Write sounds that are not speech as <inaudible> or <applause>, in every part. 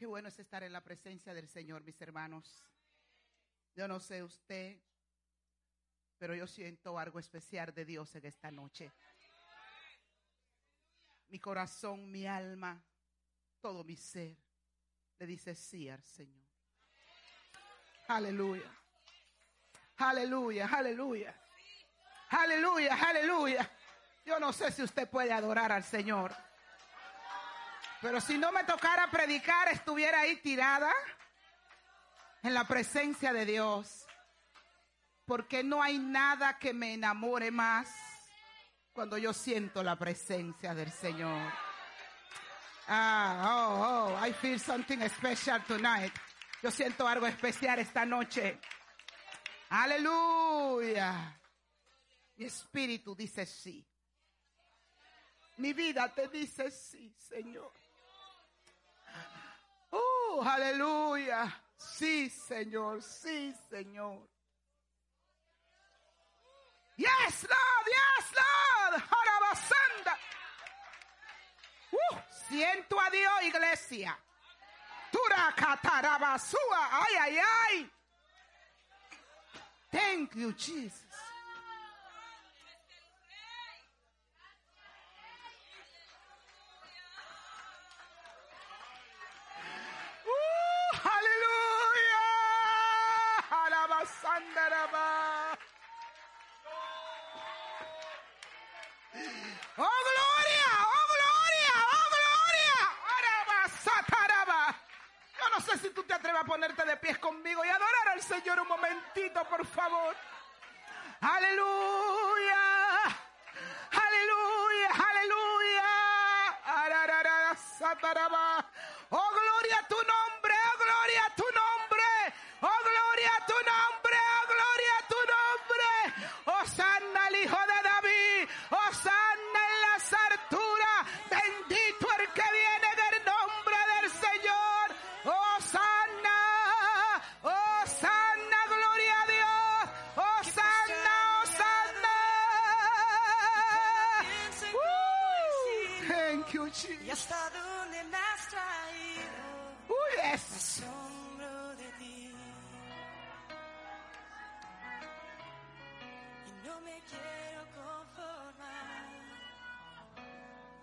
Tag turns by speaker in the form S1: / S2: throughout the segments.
S1: Qué bueno es estar en la presencia del Señor, mis hermanos. Yo no sé usted, pero yo siento algo especial de Dios en esta noche. Mi corazón, mi alma, todo mi ser le dice sí al Señor. Aleluya. Aleluya, aleluya. Aleluya, aleluya. Yo no sé si usted puede adorar al Señor. Pero si no me tocara predicar, estuviera ahí tirada en la presencia de Dios. Porque no hay nada que me enamore más cuando yo siento la presencia del Señor. Ah, oh, oh, I feel something special tonight. Yo siento algo especial esta noche. Aleluya. Mi espíritu dice sí. Mi vida te dice sí, Señor. Oh, aleluya. Sí, Señor. Sí, Señor. Yes, Lord. Yes, Lord. Harabasanda. Uh, siento a Dios, iglesia. Turacatarabasúa. Ay, ay, ay. Thank you, Jesus. Alabasandaraba. Oh, gloria, oh, gloria, oh, gloria. Arabasataraba. Yo no sé si tú te atreves a ponerte de pies conmigo y adorar al Señor un momentito, por favor. Aleluya. Aleluya, aleluya. Ararara, sataraba. Oh, gloria a tu nombre,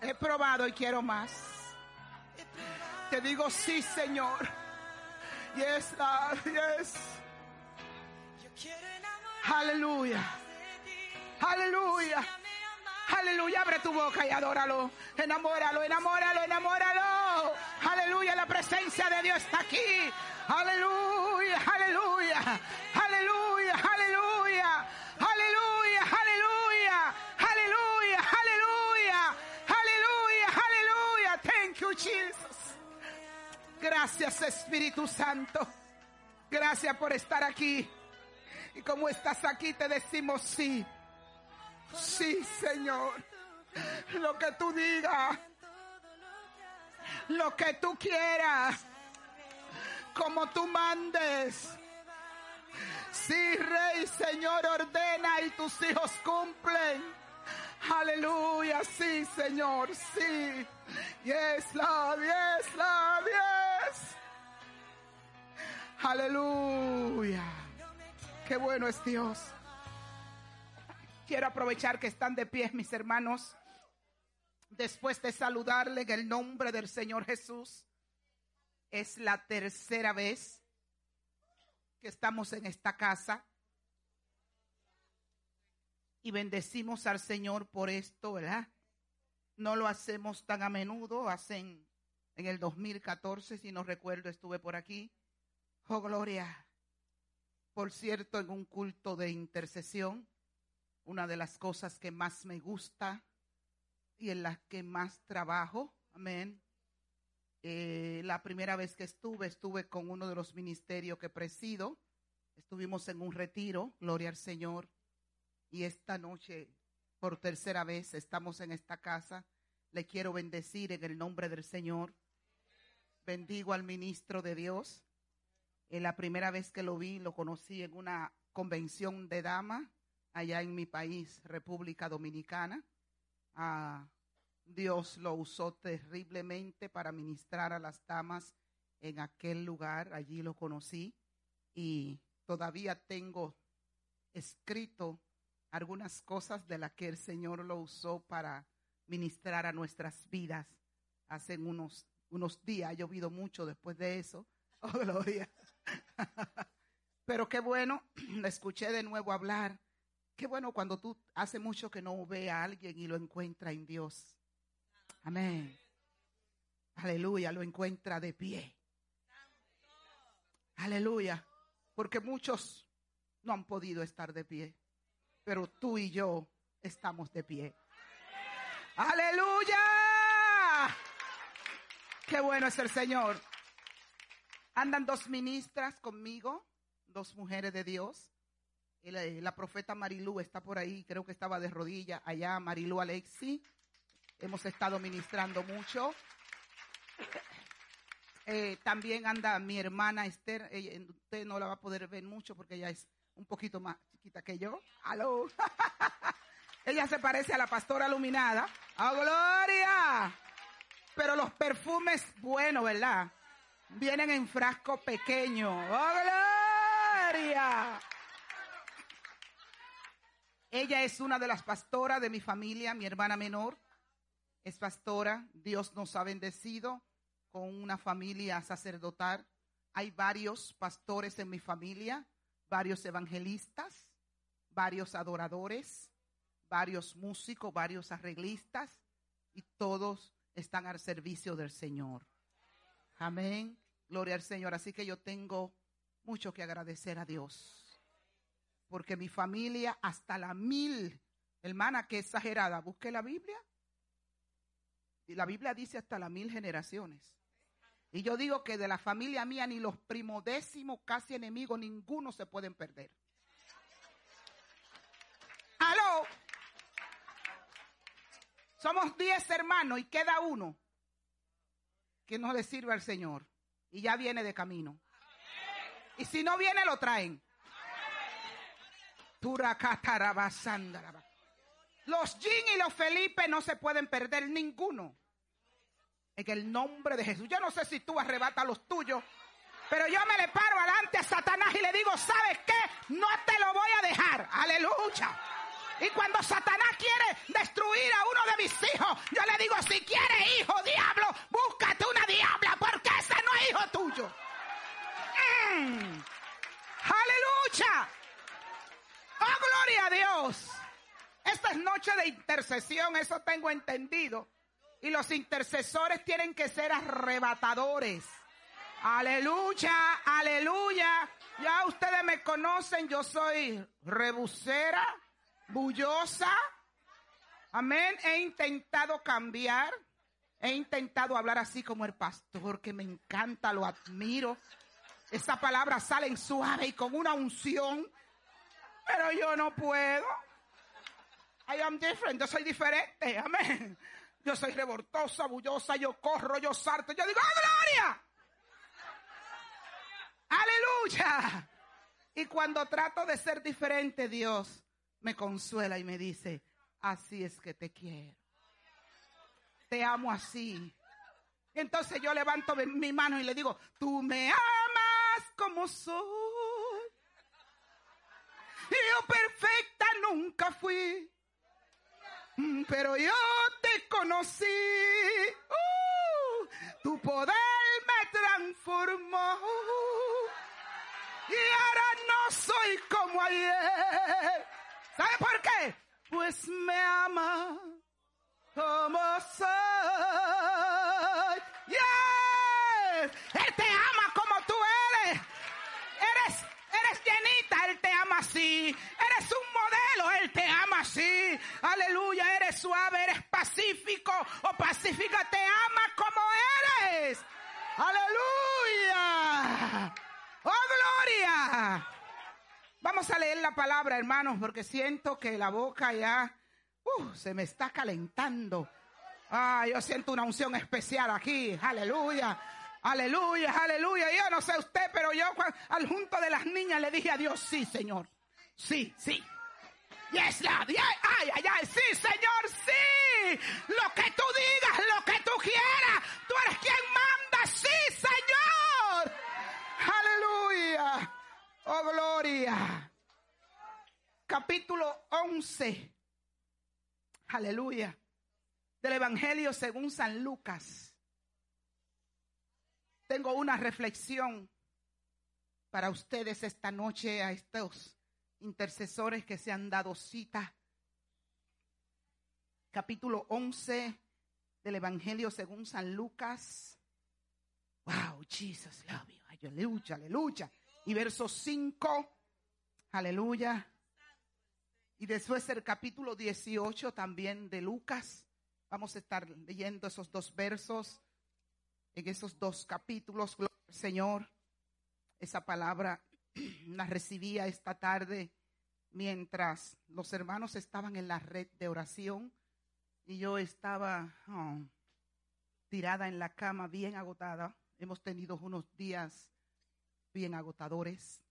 S1: He probado y quiero más. Te digo sí, Señor. Yes, Lord, yes. Aleluya. Aleluya. Aleluya, abre tu boca y adóralo. Enamóralo, enamóralo, enamóralo. Aleluya, la presencia de Dios está aquí. Aleluya, aleluya. Aleluya, Gracias, Espíritu Santo. Gracias por estar aquí. Y como estás aquí, te decimos sí. Sí, Señor. Lo que tú digas, lo que tú quieras, como tú mandes. Sí, Rey, Señor, ordena y tus hijos cumplen. Aleluya, sí, Señor, sí. Yes, Lord, yes, Lord, yes. Aleluya. Qué bueno es Dios. Quiero aprovechar que están de pie, mis hermanos, después de saludarle en el nombre del Señor Jesús. Es la tercera vez que estamos en esta casa y bendecimos al Señor por esto, ¿verdad? No lo hacemos tan a menudo, hacen en el 2014, si no recuerdo, estuve por aquí. Oh, gloria. Por cierto, en un culto de intercesión, una de las cosas que más me gusta y en las que más trabajo, amén. Eh, la primera vez que estuve, estuve con uno de los ministerios que presido. Estuvimos en un retiro, gloria al Señor. Y esta noche, por tercera vez, estamos en esta casa. Le quiero bendecir en el nombre del Señor. Bendigo al ministro de Dios. Eh, la primera vez que lo vi, lo conocí en una convención de damas allá en mi país, República Dominicana. Ah, Dios lo usó terriblemente para ministrar a las damas en aquel lugar, allí lo conocí y todavía tengo escrito algunas cosas de las que el Señor lo usó para ministrar a nuestras vidas. Hace unos, unos días ha llovido mucho después de eso. <laughs> Oh, gloria. <laughs> Pero qué bueno, <clears throat> le escuché de nuevo hablar. Qué bueno cuando tú hace mucho que no ve a alguien y lo encuentra en Dios. Amén. Aleluya, lo encuentra de pie. Aleluya. Porque muchos no han podido estar de pie. Pero tú y yo estamos de pie. Aleluya. Qué bueno es el Señor. Andan dos ministras conmigo, dos mujeres de Dios. Y La, profeta Marilú está por ahí, creo que estaba de rodilla allá, Marilú Alexi. Hemos estado ministrando mucho. Eh, también anda mi hermana Esther. Usted no la va a poder ver mucho porque ella es un poquito más chiquita que yo. Aló. <laughs> ella se parece a la pastora iluminada. ¡A gloria! Pero los perfumes, bueno, ¿verdad? Vienen en frasco pequeño. ¡Oh, gloria! Ella es una de las pastoras de mi familia, mi hermana menor. Es pastora. Dios nos ha bendecido con una familia sacerdotal. Hay varios pastores en mi familia, varios evangelistas, varios adoradores, varios músicos, varios arreglistas y todos están al servicio del Señor. Amén. Gloria al Señor. Así que yo tengo mucho que agradecer a Dios. Porque mi familia hasta la mil, hermana, que exagerada, busque la Biblia. Y la Biblia dice hasta las mil generaciones. Y yo digo que de la familia mía ni los primodécimos casi enemigos, ninguno se pueden perder. Aló. Somos diez hermanos y queda uno que no le sirve al Señor. Y ya viene de camino. Y si no viene, lo traen. Los Jin y los Felipe no se pueden perder ninguno. En el nombre de Jesús. Yo no sé si tú arrebatas los tuyos, pero yo me le paro adelante a Satanás y le digo, ¿sabes qué? No te lo voy a dejar. Aleluya. Y cuando Satanás quiere destruir a uno de mis hijos, yo le digo, si quieres hijo, diablo, búscate una diabla, porque ese no es hijo tuyo. Mm. Aleluya. Oh, gloria a Dios. Esta es noche de intercesión, eso tengo entendido. Y los intercesores tienen que ser arrebatadores. Aleluya, aleluya. Ya ustedes me conocen, yo soy rebusera, bullosa. Amén. He intentado cambiar. He intentado hablar así como el pastor, que me encanta, lo admiro. Esa palabra sale suave y con una unción. Pero yo no puedo. I am different. Yo soy diferente. Amén. Yo soy revoltosa, bullosa, yo corro, yo salto. Yo digo, ¡ah, gloria! Aleluya. Y cuando trato de ser diferente, Dios me consuela y me dice, así es que te quiero. Te amo así. Entonces yo levanto mi mano y le digo, tú me amas como soy. Yo perfecta nunca fui. Mm, Pero yo te conocí. Uh, tu poder me transformó. Y ahora no soy como ayer. ¿Sabe por qué? Pues me ama como soy. Yes. Él te ama como tú eres. Eres, eres llenita, Él te ama así. Eres un modelo, Él te ama así. Aleluya, eres suave, eres pacífico o pacífica, te ama como eres. Aleluya. Oh, gloria. Vamos a leer la palabra, hermanos, porque siento que la boca ya uh, se me está calentando. Ah, yo siento una unción especial aquí. Aleluya. Aleluya, aleluya. Yo no sé usted, pero yo al junto de las niñas le dije a Dios, sí, Señor. Sí, sí. Yes, Lord. Yeah. Ay, ay, ay. Sí, Señor, sí. Lo que tú digas, lo que tú quieras. Tú eres quien manda. Sí, Señor. Aleluya. Oh, gloria. Capítulo 11. Aleluya. Del Evangelio según San Lucas. Tengo una reflexión para ustedes esta noche a estos intercesores que se han dado cita. Capítulo 11 del Evangelio según San Lucas. Wow, Jesus, love you. Aleluya, aleluya. Y verso 5. Aleluya. Y después el capítulo 18 también de Lucas. Vamos a estar leyendo esos dos versos en esos dos capítulos. Señor. Esa palabra <clears throat> la recibía esta tarde mientras los hermanos estaban en la red de oración y yo estaba oh, tirada en la cama bien agotada. Hemos tenido unos días bien agotadores.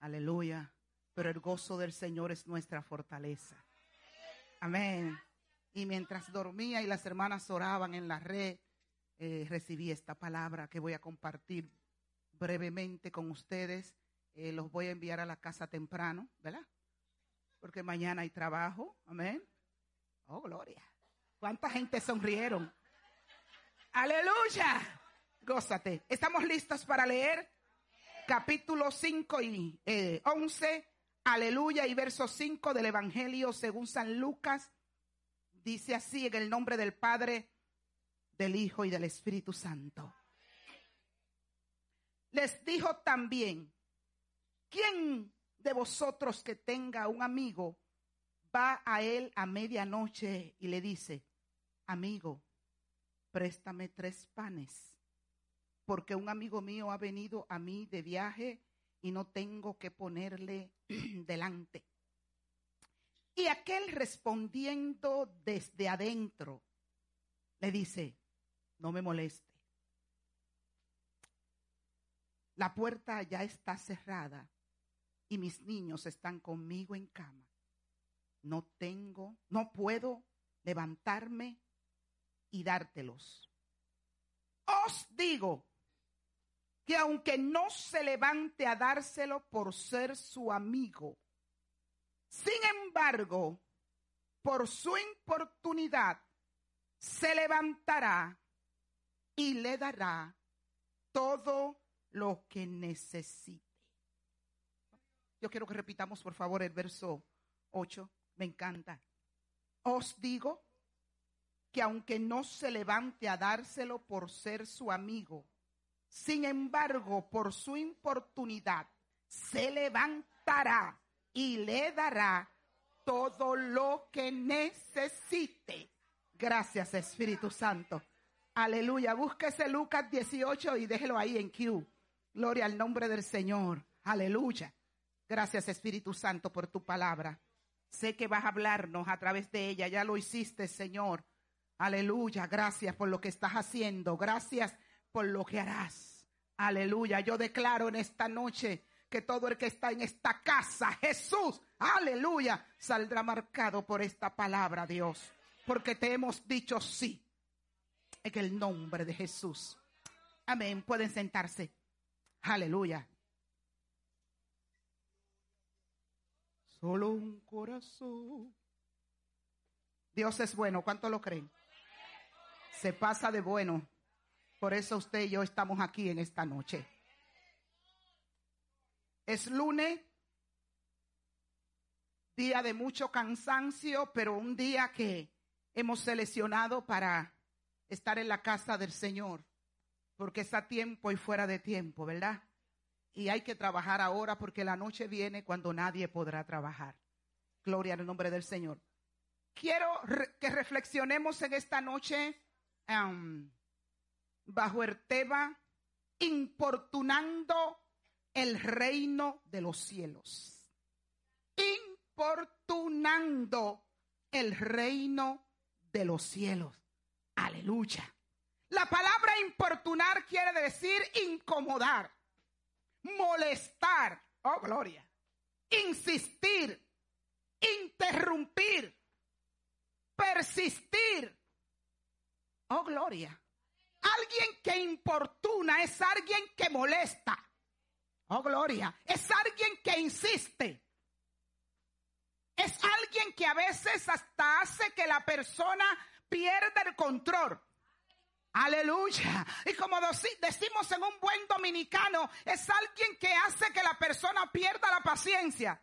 S1: Aleluya. Pero el gozo del Señor es nuestra fortaleza. Amén. Y mientras dormía y las hermanas oraban en la red, eh, recibí esta palabra que voy a compartir brevemente con ustedes. Eh, los voy a enviar a la casa temprano, ¿verdad? Porque mañana hay trabajo. Amén. Oh, gloria. ¿Cuánta gente sonrieron? Aleluya. Gózate. ¿Estamos listos para leer? Capítulo 5 y eh, 11. Aleluya. Y verso 5 del Evangelio según San Lucas. Dice así en el nombre del Padre, del Hijo y del Espíritu Santo. Les dijo también, ¿quién de vosotros que tenga un amigo va a él a medianoche y le dice, amigo, préstame tres panes, porque un amigo mío ha venido a mí de viaje y no tengo que ponerle <clears throat> delante? Y aquel respondiendo desde adentro, le dice, no me moleste. La puerta ya está cerrada y mis niños están conmigo en cama. No tengo, no puedo levantarme y dártelos. Os digo que aunque no se levante a dárselo por ser su amigo, sin embargo, por su importunidad, se levantará y le dará todo lo que necesite. Yo quiero que repitamos, por favor, el verso 8. Me encanta. Os digo que aunque no se levante a dárselo por ser su amigo, sin embargo, por su importunidad, se levantará y le dará todo lo que necesite. Gracias, Espíritu Santo. Aleluya. Búsquese Lucas 18 y déjelo ahí en Q. Gloria al nombre del Señor. Aleluya. Gracias, Espíritu Santo, por tu palabra. Sé que vas a hablarnos a través de ella. Ya lo hiciste, Señor. Aleluya. Gracias por lo que estás haciendo. Gracias por lo que harás. Aleluya. Yo declaro en esta noche que todo el que está en esta casa, Jesús, aleluya, saldrá marcado por esta palabra, Dios. Porque te hemos dicho sí. En el nombre de Jesús. Amén. Pueden sentarse. Aleluya. Solo un corazón. Dios es bueno. ¿Cuánto lo creen? Se pasa de bueno. Por eso usted y yo estamos aquí en esta noche. Es lunes, día de mucho cansancio, pero un día que hemos seleccionado para estar en la casa del Señor, porque está tiempo y fuera de tiempo, ¿verdad? Y hay que trabajar ahora porque la noche viene cuando nadie podrá trabajar. Gloria al nombre del Señor. Quiero que reflexionemos en esta noche um, bajo el tema importunando el reino de los cielos. Importunando el reino de los cielos. Aleluya. La palabra importunar quiere decir incomodar, molestar, oh gloria, insistir, interrumpir, persistir, oh gloria. Alguien que importuna es alguien que molesta. Oh, gloria. Es alguien que insiste. Es alguien que a veces hasta hace que la persona pierda el control. Aleluya. Y como decimos en un buen dominicano, es alguien que hace que la persona pierda la paciencia.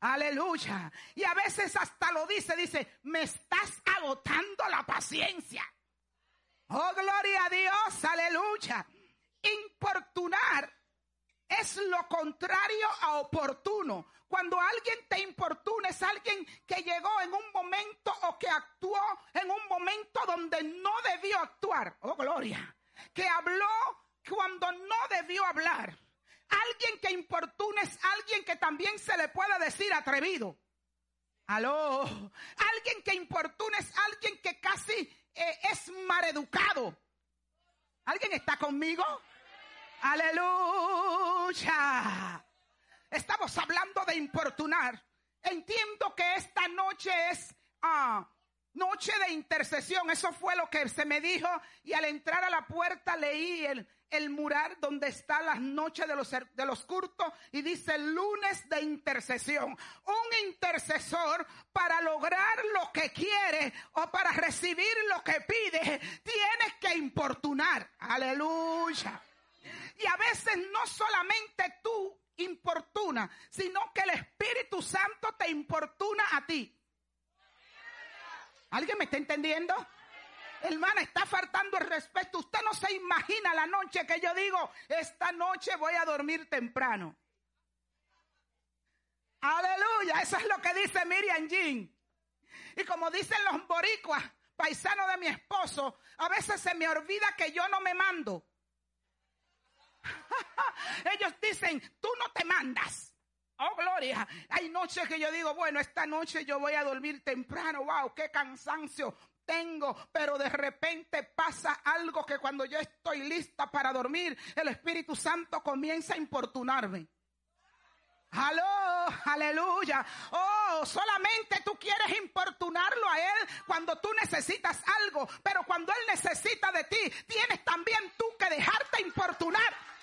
S1: Aleluya. Y a veces hasta lo dice, dice, me estás agotando la paciencia. Oh, gloria a Dios, aleluya. Importunar es lo contrario a oportuno. Cuando alguien te importuna es alguien que llegó en un momento o que actuó en un momento donde no debió actuar. Oh, gloria. Que habló cuando no debió hablar. Alguien que importuna es alguien que también se le puede decir atrevido. Aló. Alguien que importuna es alguien que casi eh, es maleducado. ¿Alguien está conmigo? Aleluya. Estamos hablando de importunar. Entiendo que esta noche es ah, noche de intercesión. Eso fue lo que se me dijo. Y al entrar a la puerta leí el, mural donde está las noches de los, de los y dice lunes de intercesión. Un intercesor para lograr lo que quiere o para recibir lo que pide, tienes que importunar. Aleluya. Y a veces no solamente tú importuna, sino que el Espíritu Santo te importuna a ti. ¿Alguien me está entendiendo? Hermana, está faltando el respeto. Usted no se imagina la noche que yo digo, esta noche voy a dormir temprano. Aleluya, eso es lo que dice Miriam Jean. Y como dicen los boricuas, paisanos de mi esposo, a veces se me olvida que yo no me mando. <laughs> Ellos dicen, tú no te mandas. Oh, gloria. Hay noches que yo digo, bueno, esta noche yo voy a dormir temprano. Wow, qué cansancio tengo. Pero de repente pasa algo que cuando yo estoy lista para dormir, el Espíritu Santo comienza a importunarme. Aló, aleluya. Oh, solamente tú quieres importunarlo a Él cuando tú necesitas algo. Pero cuando Él necesita de ti, tienes también tú que dejarte importunar.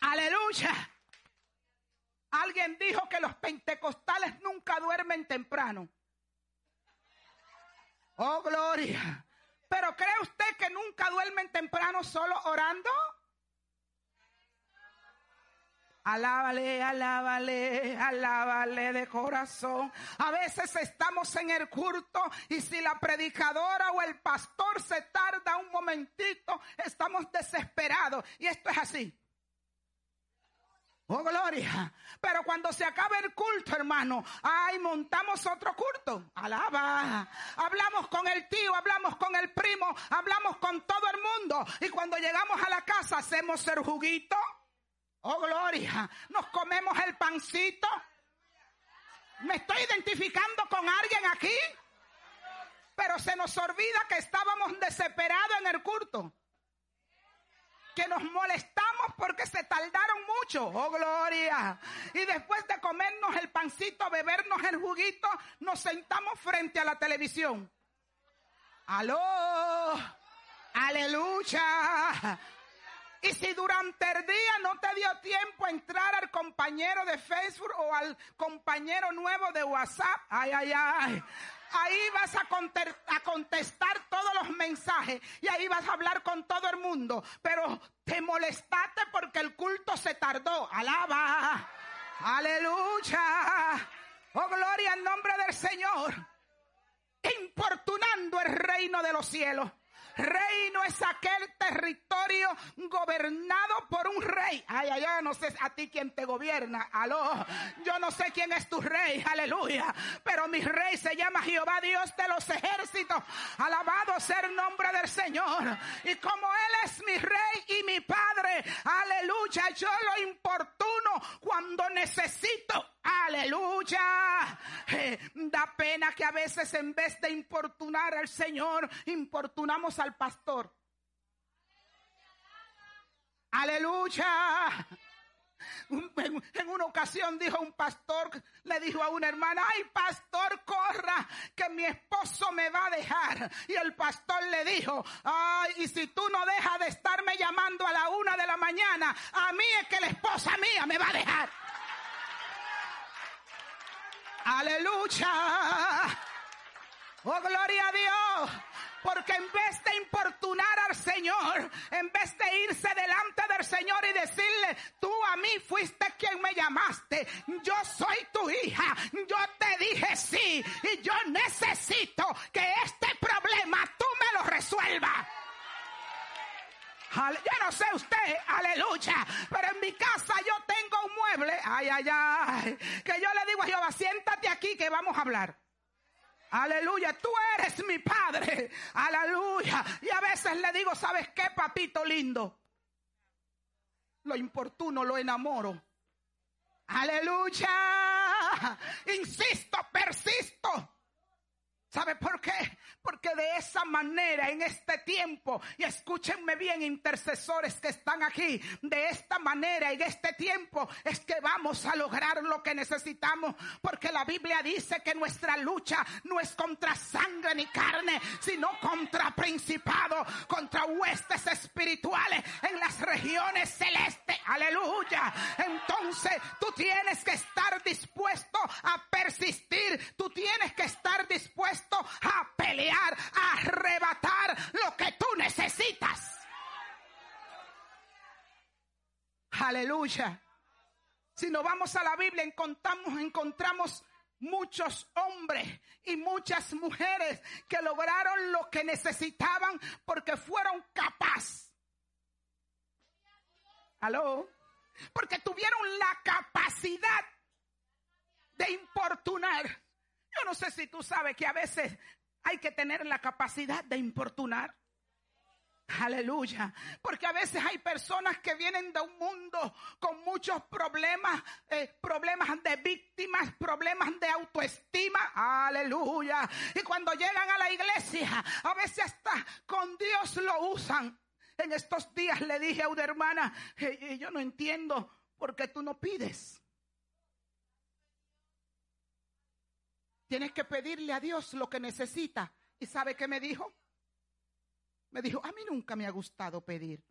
S1: Aleluya. Alguien dijo que los pentecostales nunca duermen temprano. Oh, gloria. Pero ¿cree usted que nunca duermen temprano solo orando? Alábale, alábale, alábale de corazón. A veces estamos en el culto y si la predicadora o el pastor se tarda un momentito, estamos desesperados. Y esto es así. Oh, gloria. Pero cuando se acaba el culto, hermano, ay, montamos otro culto. Alaba. Hablamos con el tío, hablamos con el primo, hablamos con todo el mundo. Y cuando llegamos a la casa, hacemos el juguito. Oh, gloria. Nos comemos el pancito. ¿Me estoy identificando con alguien aquí? Pero se nos olvida que estábamos desesperados en el culto que nos molestamos porque se tardaron mucho. Oh, gloria. Y después de comernos el pancito, bebernos el juguito, nos sentamos frente a la televisión. Aló. Aleluya. Y si durante el día no te dio tiempo a entrar al compañero de Facebook o al compañero nuevo de WhatsApp, ay, ay, ay. Ahí vas a, contestar todos los mensajes y ahí vas a hablar con todo el mundo. Pero te molestaste porque el culto se tardó. Alaba. Aleluya. Oh, gloria en nombre del Señor. Importunando el reino de los cielos. Reino es aquel territorio gobernado por un rey. Ay, ay, ay, no sé a ti quién te gobierna. Aló, yo no sé quién es tu rey. Aleluya. Pero mi rey se llama Jehová Dios de los ejércitos. Alabado sea el nombre del Señor. Y como Él es mi rey y mi padre. Aleluya. Yo lo importuno cuando necesito. Aleluya. Eh, da pena que a veces en vez de importunar al Señor, importunamos al pastor. Aleluya. En una ocasión dijo un pastor, le dijo a una hermana, ay pastor, corra, que mi esposo me va a dejar. Y el pastor le dijo, ay, y si tú no dejas de estarme llamando a la una de la mañana, a mí es que la esposa mía me va a dejar. Aleluya. Oh, gloria a Dios. Porque en vez de importunar al Señor, en vez de irse delante del Señor y decirle, tú a mí fuiste quien me llamaste, yo soy tu hija, yo te dije sí, y yo necesito que este problema tú me lo resuelvas. Yo no sé usted, aleluya, pero en mi casa yo tengo un mueble, ay, ay, ay, que yo le digo a Jehová, siéntate aquí que vamos a hablar. Aleluya, tú eres mi padre. Aleluya. Y a veces le digo, ¿sabes qué, papito lindo? Lo importuno, lo enamoro. Aleluya. Insisto, persisto. ¿Sabe por qué? Porque de esa manera en este tiempo, y escúchenme bien intercesores que están aquí, de esta manera en este tiempo es que vamos a lograr lo que necesitamos, porque la Biblia dice que nuestra lucha no es contra sangre ni carne, sino contra principados, contra huestes espirituales en las regiones celestes. Aleluya. Entonces tú tienes que estar dispuesto a persistir, tú tienes que estar dispuesto a pelear, a arrebatar lo que tú necesitas. Aleluya. Si nos vamos a la Biblia, encontramos, encontramos muchos hombres y muchas mujeres que lograron lo que necesitaban porque fueron capaces. Aló. Porque tuvieron la capacidad de importunar. Yo no sé si tú sabes que a veces hay que tener la capacidad de importunar. Aleluya. Porque a veces hay personas que vienen de un mundo con muchos problemas, eh, problemas de víctimas, problemas de autoestima. Aleluya. Y cuando llegan a la iglesia, a veces hasta con Dios lo usan. En estos días le dije a una hermana, "Eh, eh, yo no entiendo por qué tú no pides. Tienes que pedirle a Dios lo que necesita. ¿Y sabe qué me dijo? Me dijo, a mí nunca me ha gustado pedir.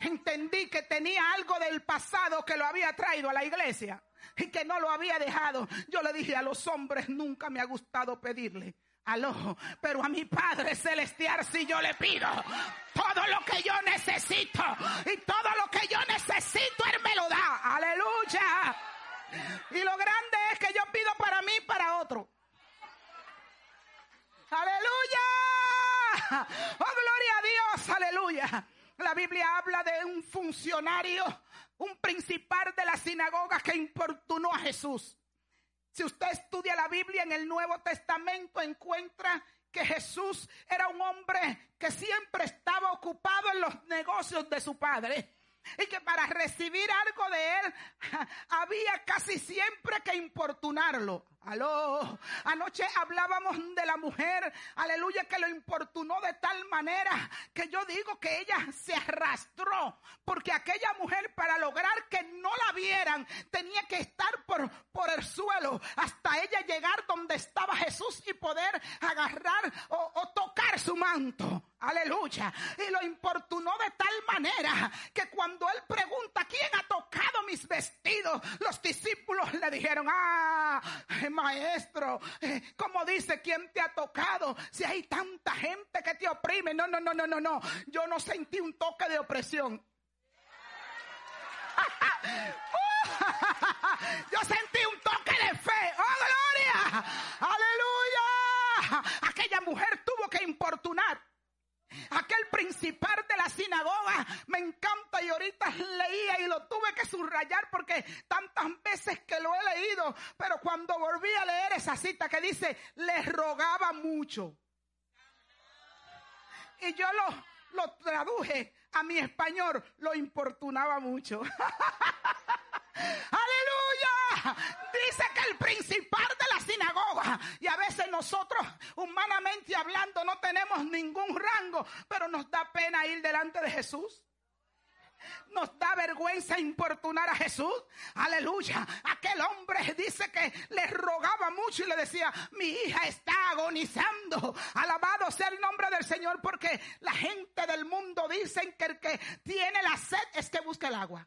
S1: Entendí que tenía algo del pasado que lo había traído a la iglesia y que no lo había dejado. Yo le dije a los hombres, nunca me ha gustado pedirle. Aló, pero a mi Padre Celestial si yo le pido todo lo que yo necesito y todo lo que yo necesito Él me lo da. Aleluya. Y lo grande es que yo pido para mí y para otro. Aleluya. Oh, gloria a Dios. Aleluya. La Biblia habla de un funcionario, un principal de la sinagoga que importunó a Jesús. Si usted estudia la Biblia en el Nuevo Testamento, encuentra que Jesús era un hombre que siempre estaba ocupado en los negocios de su padre. Y que para recibir algo de él <laughs> había casi siempre que importunarlo. Aló, anoche hablábamos de la mujer, aleluya, que lo importunó de tal manera que yo digo que ella se arrastró, porque aquella mujer para lograr que no la vieran tenía que estar por, por el suelo hasta ella llegar donde estaba Jesús y poder agarrar o, o tocar su manto. Aleluya. Y lo importunó de tal manera que cuando él pregunta quién ha tocado mis vestidos, los discípulos le dijeron, ah, maestro, eh, ¿cómo dice quién te ha tocado? Si hay tanta gente que te oprime. No, no, no, no, no, no. Yo no sentí un toque de opresión. <laughs> Yo sentí un toque de fe. ¡Oh, gloria! ¡Aleluya! Aquella mujer tuvo que importunar. Aquel principal de la sinagoga me encanta y ahorita leía y lo tuve que subrayar porque tantas veces que lo he leído, pero cuando volví a leer esa cita que dice, le rogaba mucho. Y yo lo, lo traduje a mi español, lo importunaba mucho. <laughs> Aleluya. Dice que el principal de la sinagoga. Y a veces nosotros, humanamente hablando, no tenemos ningún rango, pero nos da pena ir delante de Jesús. Nos da vergüenza importunar a Jesús. Aleluya. Aquel hombre dice que le rogaba mucho y le decía, mi hija está agonizando. Alabado sea el nombre del Señor porque la gente del mundo dice que el que tiene la sed es que busca el agua.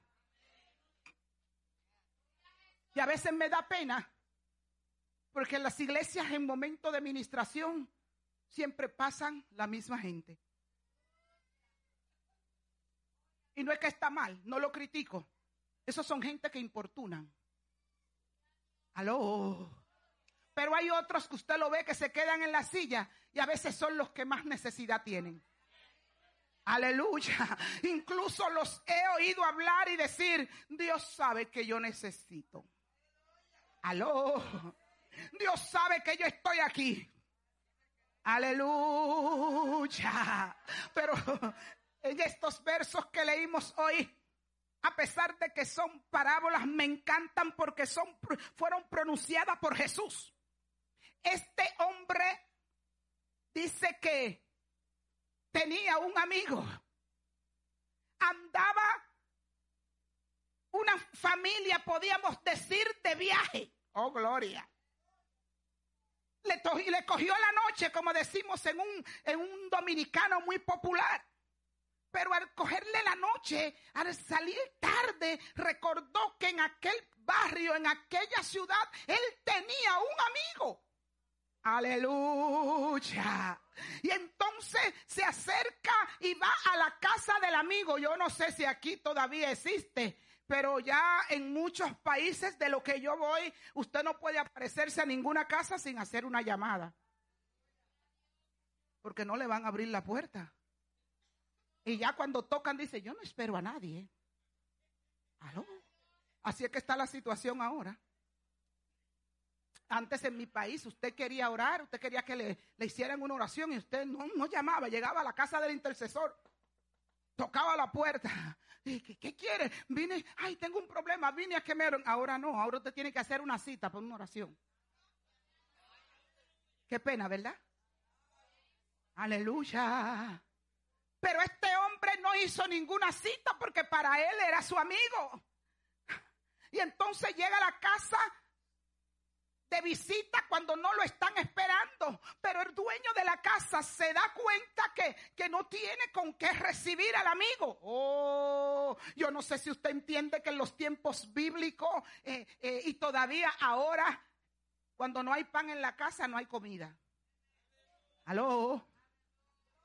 S1: Y a veces me da pena porque en las iglesias en momento de ministración siempre pasan la misma gente. Y no es que está mal, no lo critico. Esos son gente que importunan. Aló. Pero hay otros que usted lo ve que se quedan en la silla y a veces son los que más necesidad tienen. Aleluya. <laughs> Incluso los he oído hablar y decir, Dios sabe que yo necesito. Aló. Dios sabe que yo estoy aquí. Aleluya. Pero en estos versos que leímos hoy, a pesar de que son parábolas, me encantan porque son, fueron pronunciadas por Jesús. Este hombre dice que tenía un amigo, andaba una familia, podíamos decir, de viaje. Oh, gloria. Le, le cogió la noche, como decimos en un, en un dominicano muy popular. Pero al cogerle la noche, al salir tarde, recordó que en aquel barrio, en aquella ciudad, él tenía un amigo. Aleluya. Y entonces se acerca y va a la casa del amigo. Yo no sé si aquí todavía existe, pero ya en muchos países de lo que yo voy, usted no puede aparecerse a ninguna casa sin hacer una llamada. Porque no le van a abrir la puerta. Y ya cuando tocan dice, yo no espero a nadie. ¿Aló? Así es que está la situación ahora. Antes en mi país usted quería orar, usted quería que le, hicieran una oración y usted no, no, llamaba, llegaba a la casa del intercesor, tocaba la puerta. ¿Qué, qué quiere? Vine, ay, tengo un problema, vine a que me... Ahora no, ahora usted tiene que hacer una cita por una oración. Qué pena, ¿verdad? Aleluya. Pero este hombre no hizo ninguna cita porque para él era su amigo. Y entonces llega a la casa de visita cuando no lo están esperando. Pero el dueño de la casa se da cuenta que, que, no tiene con qué recibir al amigo. Oh, yo no sé si usted entiende que en los tiempos bíblicos eh, eh, y todavía ahora, cuando no hay pan en la casa, no hay comida. Aló.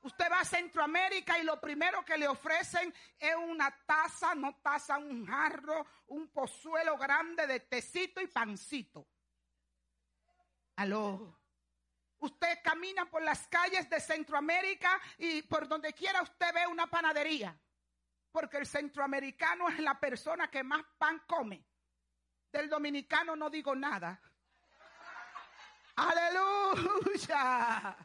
S1: Usted va a Centroamérica y lo primero que le ofrecen es una taza, no taza, un jarro, un pozuelo grande de tecito y pancito. Aló. Usted camina por las calles de Centroamérica y por donde quiera usted ve una panadería. Porque el centroamericano es la persona que más pan come. Del dominicano no digo nada. Aleluya.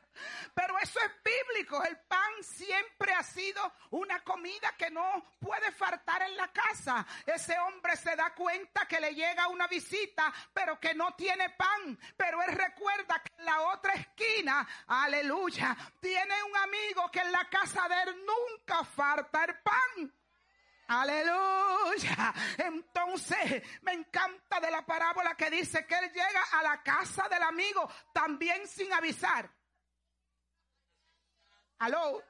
S1: Pero eso es bíblico. El pan siempre ha sido una comida que no puede faltar en la casa. Ese hombre se da cuenta que le llega una visita, pero que no tiene pan. Pero él recuerda que en la otra esquina, aleluya, tiene un amigo que en la casa de él nunca falta el pan. Aleluya. Entonces me encanta de la parábola que dice que él llega a la casa del amigo también sin avisar. Aló.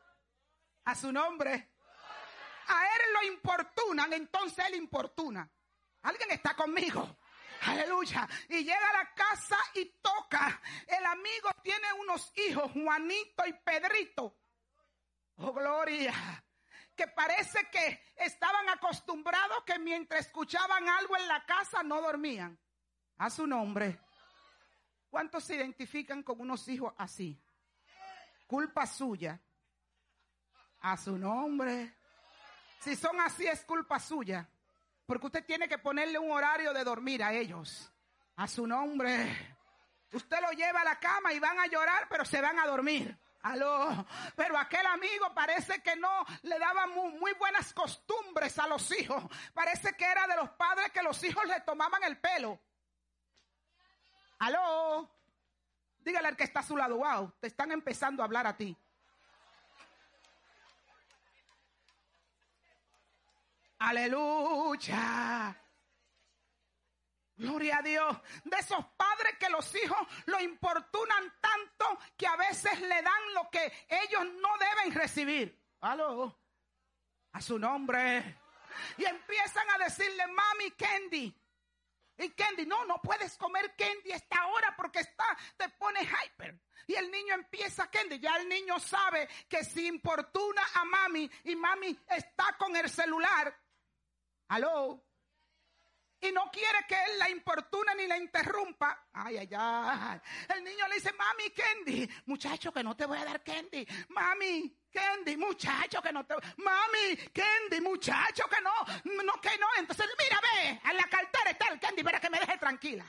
S1: A su nombre. A él lo importunan, entonces él importuna. Alguien está conmigo. Aleluya. Y llega a la casa y toca. El amigo tiene unos hijos, Juanito y Pedrito. Oh, gloria que parece que estaban acostumbrados que mientras escuchaban algo en la casa no dormían. A su nombre. ¿Cuántos se identifican con unos hijos así? Culpa suya. A su nombre. Si son así es culpa suya. Porque usted tiene que ponerle un horario de dormir a ellos. A su nombre. Usted lo lleva a la cama y van a llorar, pero se van a dormir. Aló. Pero aquel amigo parece que no le daba muy, buenas costumbres a los hijos. Parece que era de los padres que los hijos le tomaban el pelo. Aló. Dígale al que está a su lado, wow, te están empezando a hablar a ti. Aleluya. Gloria a Dios. De esos padres que los hijos lo importunan tanto que a veces le dan lo que ellos no deben recibir. Aló. A su nombre. Y empiezan a decirle, mami candy. Y candy, no, no puedes comer candy esta hora porque está, te pone hyper. Y el niño empieza candy. Ya el niño sabe que si importuna a mami y mami está con el celular, aló, y no quiere que él la importune ni la interrumpa. Ay, ay, ay. El niño le dice, mami, candy. Muchacho, que no te voy a dar candy. Mami, candy. Muchacho, que no te... Mami, candy. Muchacho, que no. No, que no. Entonces, mira, ve. En la cartera está el candy para que me deje tranquila.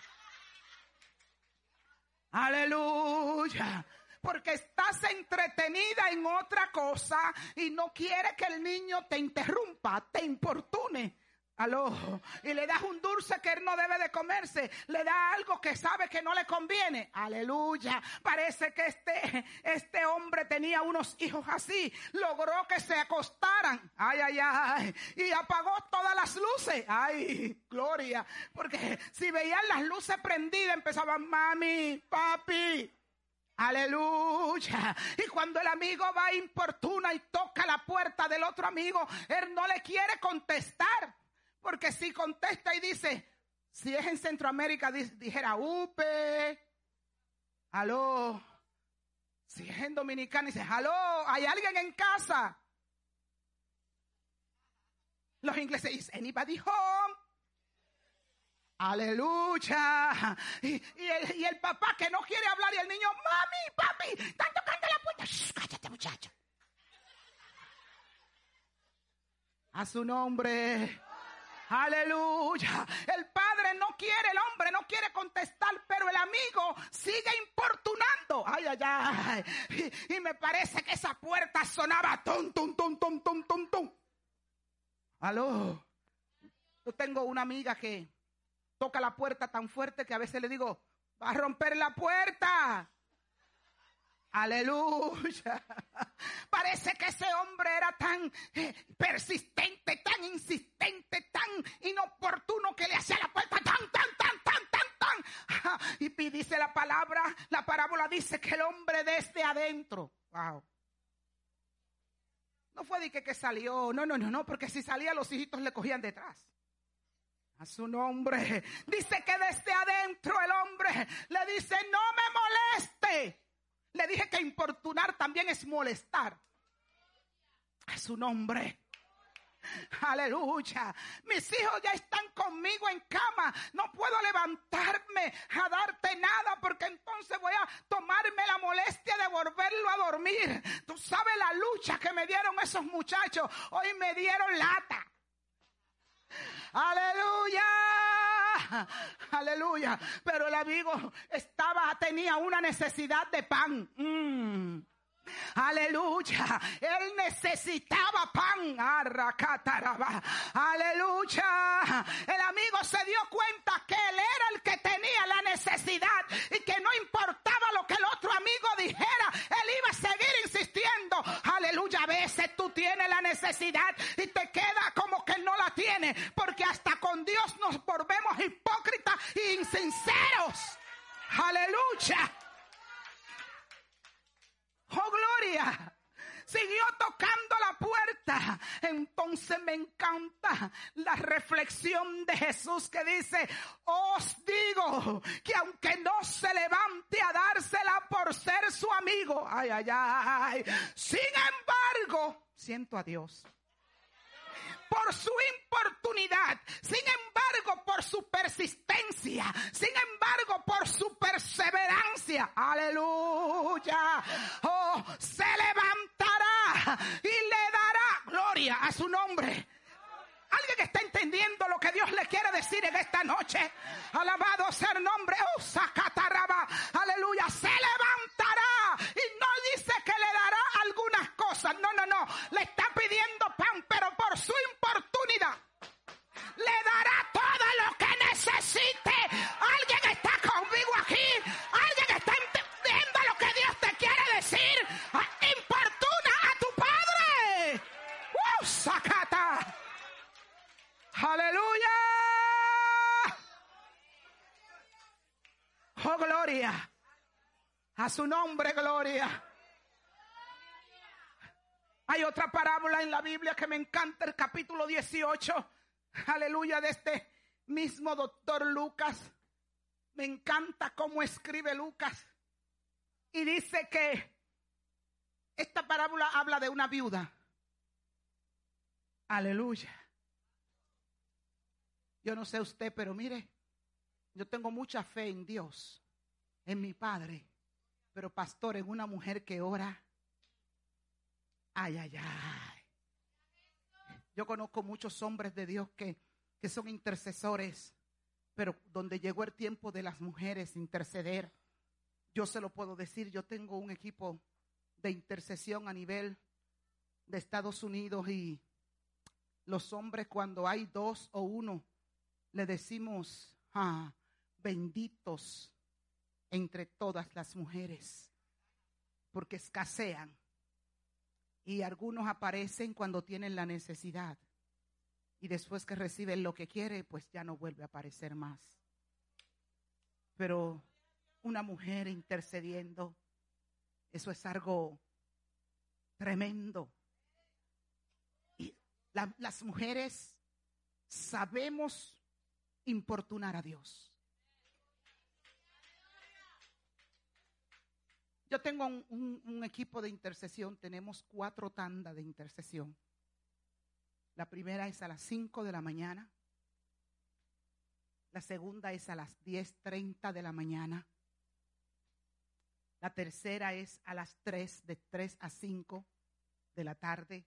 S1: Aleluya. Porque estás entretenida en otra cosa y no quiere que el niño te interrumpa, te importune. Aló. Y le das un dulce que él no debe de comerse. Le da algo que sabe que no le conviene. Aleluya. Parece que este, este hombre tenía unos hijos así. Logró que se acostaran. Ay, ay, ay. Y apagó todas las luces. Ay, gloria. Porque si veían las luces prendidas, empezaban, mami, papi, Aleluya. Y cuando el amigo va importuna y toca la puerta del otro amigo, él no le quiere contestar. Porque si contesta y dice, si es en Centroamérica, dijera, upe, aló. Si es en Dominicana, dice, aló, hay alguien en casa. Los ingleses dicen, anybody home. Aleluya. Y, el, papá que no quiere hablar y el niño, mami, papi, están tocando la puerta. Cállate muchacho. A su nombre. Aleluya. El padre no quiere, el hombre no quiere contestar, pero el amigo sigue importunando. Ay, ay, ay. Y, me parece que esa puerta sonaba tum, tum, tum, tum, tum, tum, tum. Aló. Yo tengo una amiga que toca la puerta tan fuerte que a veces le digo, va a romper la puerta. Aleluya. <laughs> Parece que ese hombre era tan eh, persistente, tan insistente, tan inoportuno que le hacía la puerta tan, tan, tan, tan, tan, tan. <laughs> Y dice la palabra, la parábola dice que el hombre desde adentro. Wow. No fue de que, que salió, no, no, no, no, porque si salía los hijitos le cogían detrás. A su nombre. Dice que desde adentro el hombre le dice, no me moleste. Le dije que importunar también es molestar. A su nombre. Aleluya. Mis hijos ya están conmigo en cama. No puedo levantarme a darte nada porque entonces voy a tomarme la molestia de volverlo a dormir. Tú sabes la lucha que me dieron esos muchachos. Hoy me dieron lata. Aleluya. <laughs> Aleluya. Pero el amigo estaba, tenía una necesidad de pan. Mm. Aleluya. Él necesitaba pan. Aleluya. El amigo se dio cuenta que él era el que tenía la necesidad y que no importaba lo que el otro amigo dijera. Él iba a seguir insistiendo. Aleluya. A veces tú tienes la necesidad y te queda como que no la tiene. Porque hasta con Dios nos volvemos hipócritas e insinceros. Aleluya. Oh, gloria. Siguió tocando la puerta. Entonces me encanta la reflexión de Jesús que dice, os digo que aunque no se levante a dársela por ser su amigo, ay, ay, ay, sin embargo, siento a Dios por su importunidad, sin embargo por su persistencia, sin embargo por su perseverancia, aleluya, se levantará y le dará gloria a su nombre. Alguien que está entendiendo lo que Dios le quiere decir en esta noche. Alabado sea el nombre. Oh, sacataraba. Aleluya. Se levantará. Y no dice que le dará algunas cosas. No, no, no. Le está pidiendo Aleluya. Oh, gloria. A su nombre, gloria. Hay otra parábola en la Biblia que me encanta, el capítulo 18. Aleluya, de este mismo doctor Lucas. Me encanta cómo escribe Lucas. Y dice que esta parábola habla de una viuda. Aleluya. Yo no sé usted, pero mire, yo tengo mucha fe en Dios, en mi Padre, pero pastor, en una mujer que ora. Ay, ay, ay. Yo conozco muchos hombres de Dios que, que son intercesores, pero donde llegó el tiempo de las mujeres interceder, yo se lo puedo decir, yo tengo un equipo de intercesión a nivel de Estados Unidos y los hombres cuando hay dos o uno le decimos ah, benditos entre todas las mujeres porque escasean y algunos aparecen cuando tienen la necesidad y después que reciben lo que quiere pues ya no vuelve a aparecer más pero una mujer intercediendo eso es algo tremendo. Y la- las mujeres sabemos importunar a Dios. Yo tengo un, equipo de intercesión, tenemos cuatro tandas de intercesión. La primera es a las 5 de la mañana. La segunda es a las 10.30 de la mañana. La tercera es a las 3, de 3 a 5 de la tarde.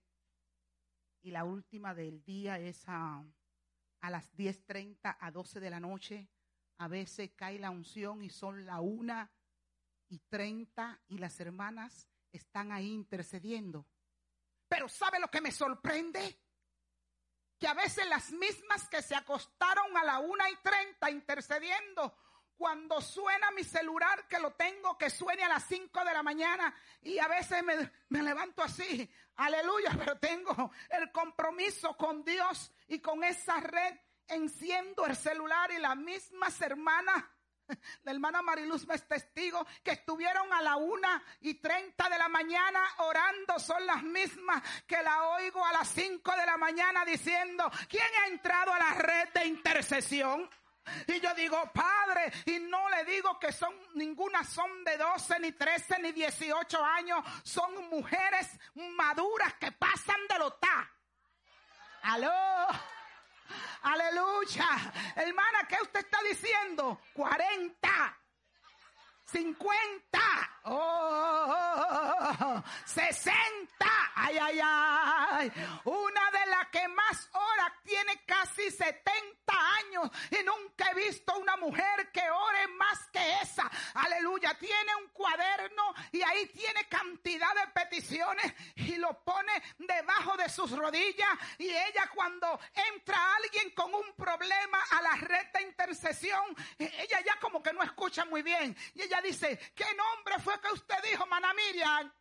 S1: Y la última del día es a, a las 10.30 a 12 de la noche. A veces cae la unción y son la 1 y 30 y las hermanas están ahí intercediendo. Pero ¿sabe lo que me sorprende? Que a veces las mismas que se acostaron a la 1 y 30 intercediendo cuando suena mi celular, que lo tengo, que suene a las 5 de la mañana, y a veces me, me levanto así, aleluya, <laughs> pero tengo el compromiso con Dios y con esa red, enciendo el celular y las mismas hermanas, <laughs> la hermana Mariluz me es testigo que estuvieron a la una y treinta de la mañana orando, son las mismas que la oigo a las cinco de la mañana diciendo, ¿quién ha entrado a la red de intercesión? Y yo digo, Padre, y no le digo que son, ninguna son de 12, ni 13, ni 18 años, son mujeres maduras que pasan de lo ta. Aló. Aleluya. Hermana, ¿qué usted está diciendo? 40. 50, oh, 60, ay, ay, ay. Una de las que más ora tiene casi 70 años y nunca he visto una mujer que ore más que esa. Aleluya, tiene un cuaderno y ahí tiene cantidad de peticiones y lo pone debajo de sus rodillas. Y ella cuando entra alguien con un problema a la red de intercesión, ella ya como que no escucha muy bien. Y ella dice, ¿qué nombre fue que usted dijo, Mana Miriam?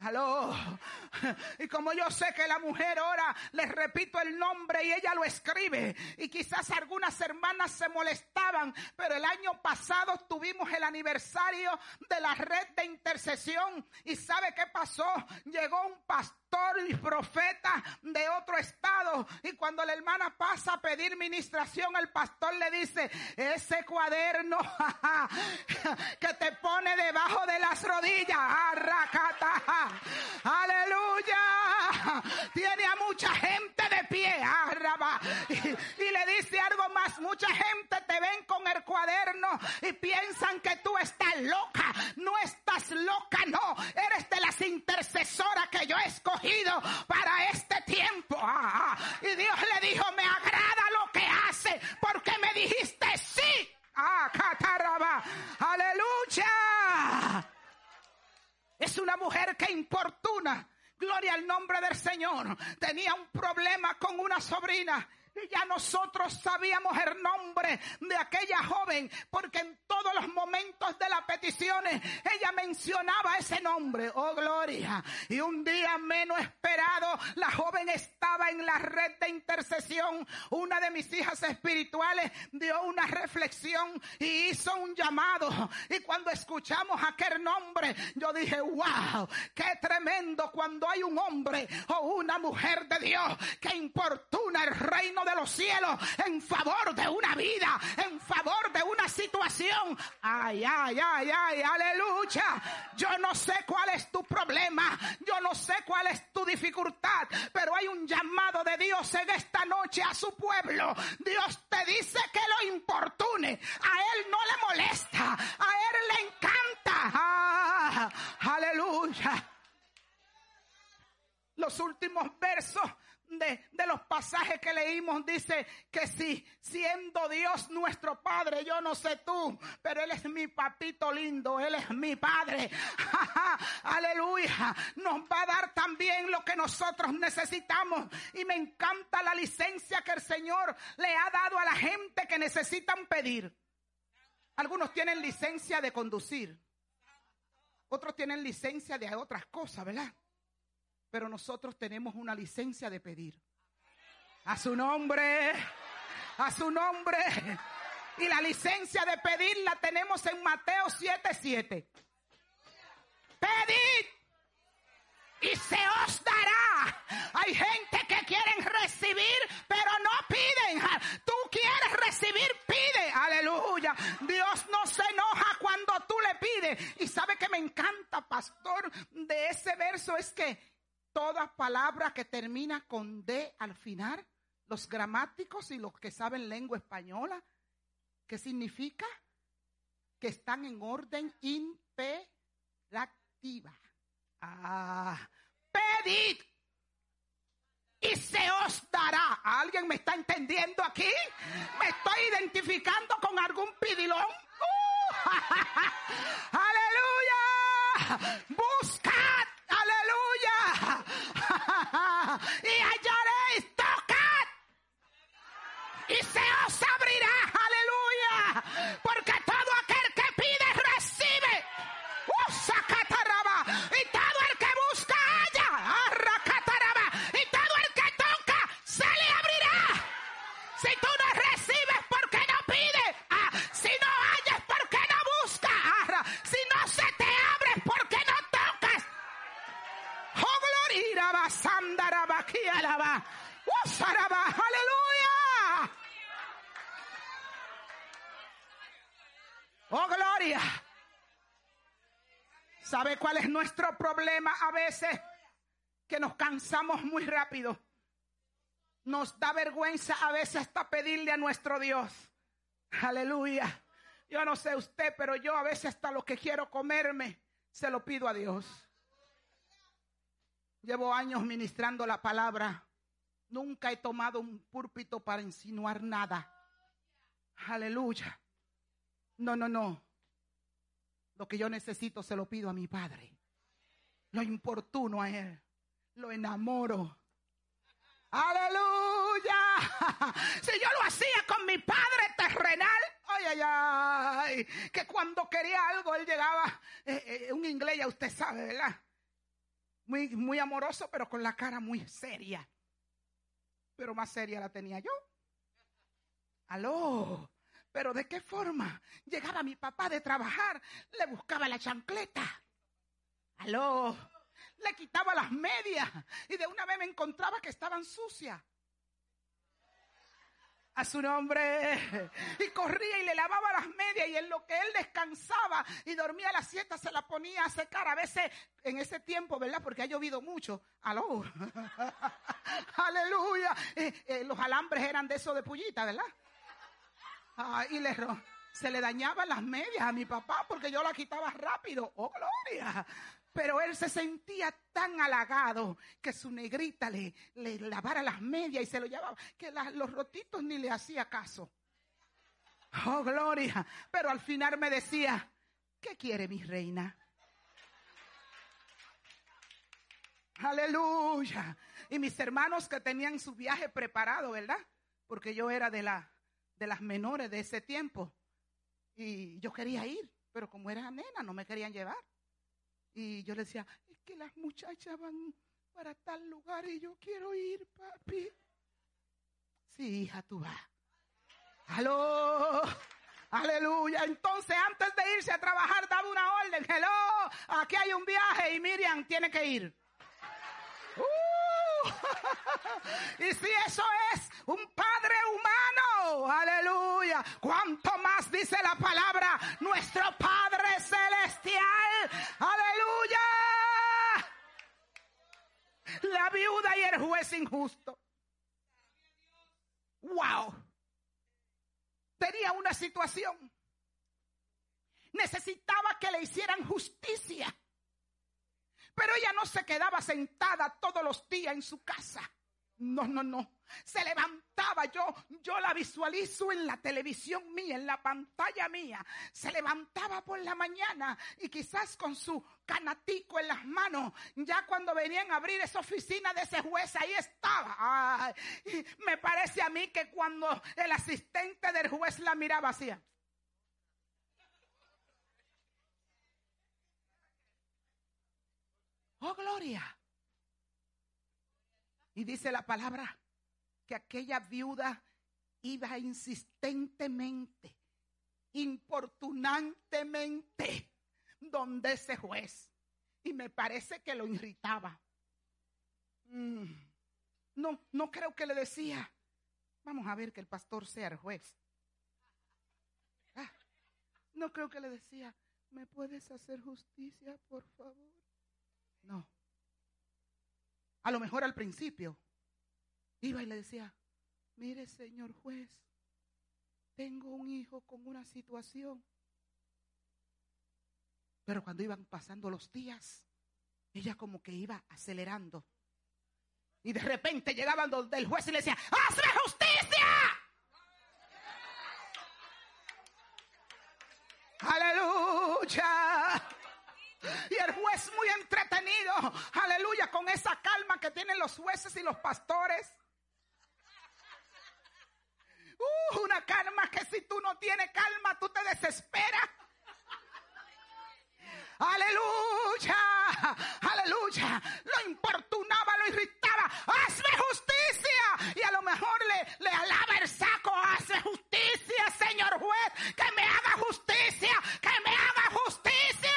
S1: Aló. <laughs> Y como yo sé que la mujer ora, les repito el nombre y ella lo escribe. Y quizás algunas hermanas se molestaban, pero el año pasado tuvimos el aniversario de la red de intercesión. ¿Y sabe qué pasó? Llegó un pastor y profeta de otro estado. Y cuando la hermana pasa a pedir ministración, el pastor le dice, ese cuaderno <laughs> que te pone debajo de las rodillas, arracata, aleluya, tiene a mucha gente de pie, arraba. Y, y le dice algo más, mucha gente te ven con el cuaderno y piensan que tú estás loca. No estás loca, no. Eres de las intercesoras que yo he escogido para este tiempo. Ah, ah. Y Dios le dijo, me agrada lo que hace porque me dijiste sí. Ah, cataraba. Aleluya. Es una mujer que importuna. Gloria al nombre del Señor. Tenía un problema con una sobrina. Y ya nosotros sabíamos el nombre de aquella joven, porque en todos los momentos de las peticiones ella mencionaba ese nombre. Oh, gloria. Y un día menos esperado, la joven estaba en la red de intercesión. Una de mis hijas espirituales dio una reflexión y hizo un llamado. Y cuando escuchamos aquel nombre, yo dije, wow, qué tremendo cuando hay un hombre o una mujer de Dios que importuna el reino de los cielos en favor de una vida, en favor de una situación. Ay, ay, ay, ay, aleluya. Yo no sé cuál es tu problema, yo no sé cuál es tu dificultad, pero hay un llamado de Dios en esta noche a su pueblo. Dios te dice que lo importune. A él no le molesta, a él le encanta. Ah, aleluya. Los últimos versos de, de, los pasajes que leímos dice que si siendo Dios nuestro Padre, yo no sé tú, pero Él es mi papito lindo, Él es mi Padre. <laughs> Aleluya. Nos va a dar también lo que nosotros necesitamos. Y me encanta la licencia que el Señor le ha dado a la gente que necesitan pedir. Algunos tienen licencia de conducir. Otros tienen licencia de otras cosas, ¿verdad? Pero nosotros tenemos una licencia de pedir. A su nombre, a su nombre. Y la licencia de pedir la tenemos en Mateo 7:7. Pedid y se os dará. Hay gente que quieren recibir, pero no piden. Tú quieres recibir, pide. Aleluya. Dios no se enoja cuando tú le pides. Y sabe que me encanta, pastor, de ese verso es que toda palabra que termina con D al final, los gramáticos y los que saben lengua española, ¿qué significa? Que están en orden imperativa. Ah, pedid y se os dará. ¿Alguien me está entendiendo aquí? ¿Me estoy identificando con algún pidilón? ¡Uh! <laughs> ¡Aleluya! Buscad. Y ¿Sabe cuál es nuestro problema a veces? Que nos cansamos muy rápido. Nos da vergüenza a veces hasta pedirle a nuestro Dios. Aleluya. Yo no sé usted, pero yo a veces hasta lo que quiero comerme, se lo pido a Dios. Llevo años ministrando la palabra. Nunca he tomado un púlpito para insinuar nada. Aleluya. No, no, no. Lo que yo necesito se lo pido a mi Padre. Lo importuno a Él. Lo enamoro. Aleluya. <laughs> Si yo lo hacía con mi Padre terrenal. Ay, ay, ay. Que cuando quería algo, Él llegaba. Eh, eh, un inglés, ya usted sabe, ¿verdad? Muy, muy amoroso, pero con la cara muy seria. Pero más seria la tenía yo. Aló. Pero ¿de qué forma? Llegaba mi papá de trabajar, le buscaba la chancleta. Aló. Le quitaba las medias y de una vez me encontraba que estaban sucias. A su nombre. Y corría y le lavaba las medias y en lo que él descansaba y dormía la siesta se la ponía a secar. A veces en ese tiempo, ¿verdad? Porque ha llovido mucho. Aló. <laughs> Aleluya. Eh, eh, los alambres eran de eso de pullita, ¿verdad? Ah, y le, se le dañaban las medias a mi papá porque yo la quitaba rápido. Oh, gloria. Pero él se sentía tan halagado que su negrita le, le lavara las medias y se lo llevaba, que los rotitos ni le hacía caso. Oh, gloria. Pero al final me decía, ¿qué quiere mi reina? Aleluya. Y mis hermanos que tenían su viaje preparado, ¿verdad? porque yo era de, la, de las menores de ese tiempo. Y yo quería ir, pero como era nena, no me querían llevar. Y yo le decía, es que las muchachas van para tal lugar y yo quiero ir, papi. Sí, hija, tú vas. Aló. Aleluya. Entonces, antes de irse a trabajar, daba una orden. Hello, aquí hay un viaje y Miriam tiene que ir. Uh. <laughs> y si eso es un padre aleluya. Cuanto más dice la palabra, nuestro Padre Celestial, aleluya. La viuda y el juez injusto. Wow. Tenía una situación. Necesitaba que le hicieran justicia. Pero ella no se quedaba sentada todos los días en su casa. No, no, no. Se levantaba yo, yo la visualizo en la televisión mía, en la pantalla mía. Se levantaba por la mañana y quizás con su canatico en las manos, ya cuando venían a abrir esa oficina de ese juez, ahí estaba. Ay, me parece a mí que cuando el asistente del juez la miraba hacía. Oh, gloria. Y dice la palabra que aquella viuda iba insistentemente, importunantemente, donde ese juez. Y me parece que lo irritaba. Mm. No, no creo que le decía, vamos a ver que el pastor sea el juez. Ah, no creo que le decía, ¿me puedes hacer justicia, por favor? No. A lo mejor al principio iba y le decía, mire señor juez, tengo un hijo con una situación. Pero cuando iban pasando los días, ella como que iba acelerando. Y de repente llegaban donde el juez y le decía, ¡hazme justicia! Aleluya. Y el juez muy entretenido, tienen los jueces y los pastores. Uh, una calma que si tú no tienes calma, tú te desesperas. Aleluya, aleluya. Lo importunaba, lo irritaba. Hazme justicia. Y a lo mejor le, le alaba el saco. Hazme justicia, señor juez. Que me haga justicia. Que me haga justicia.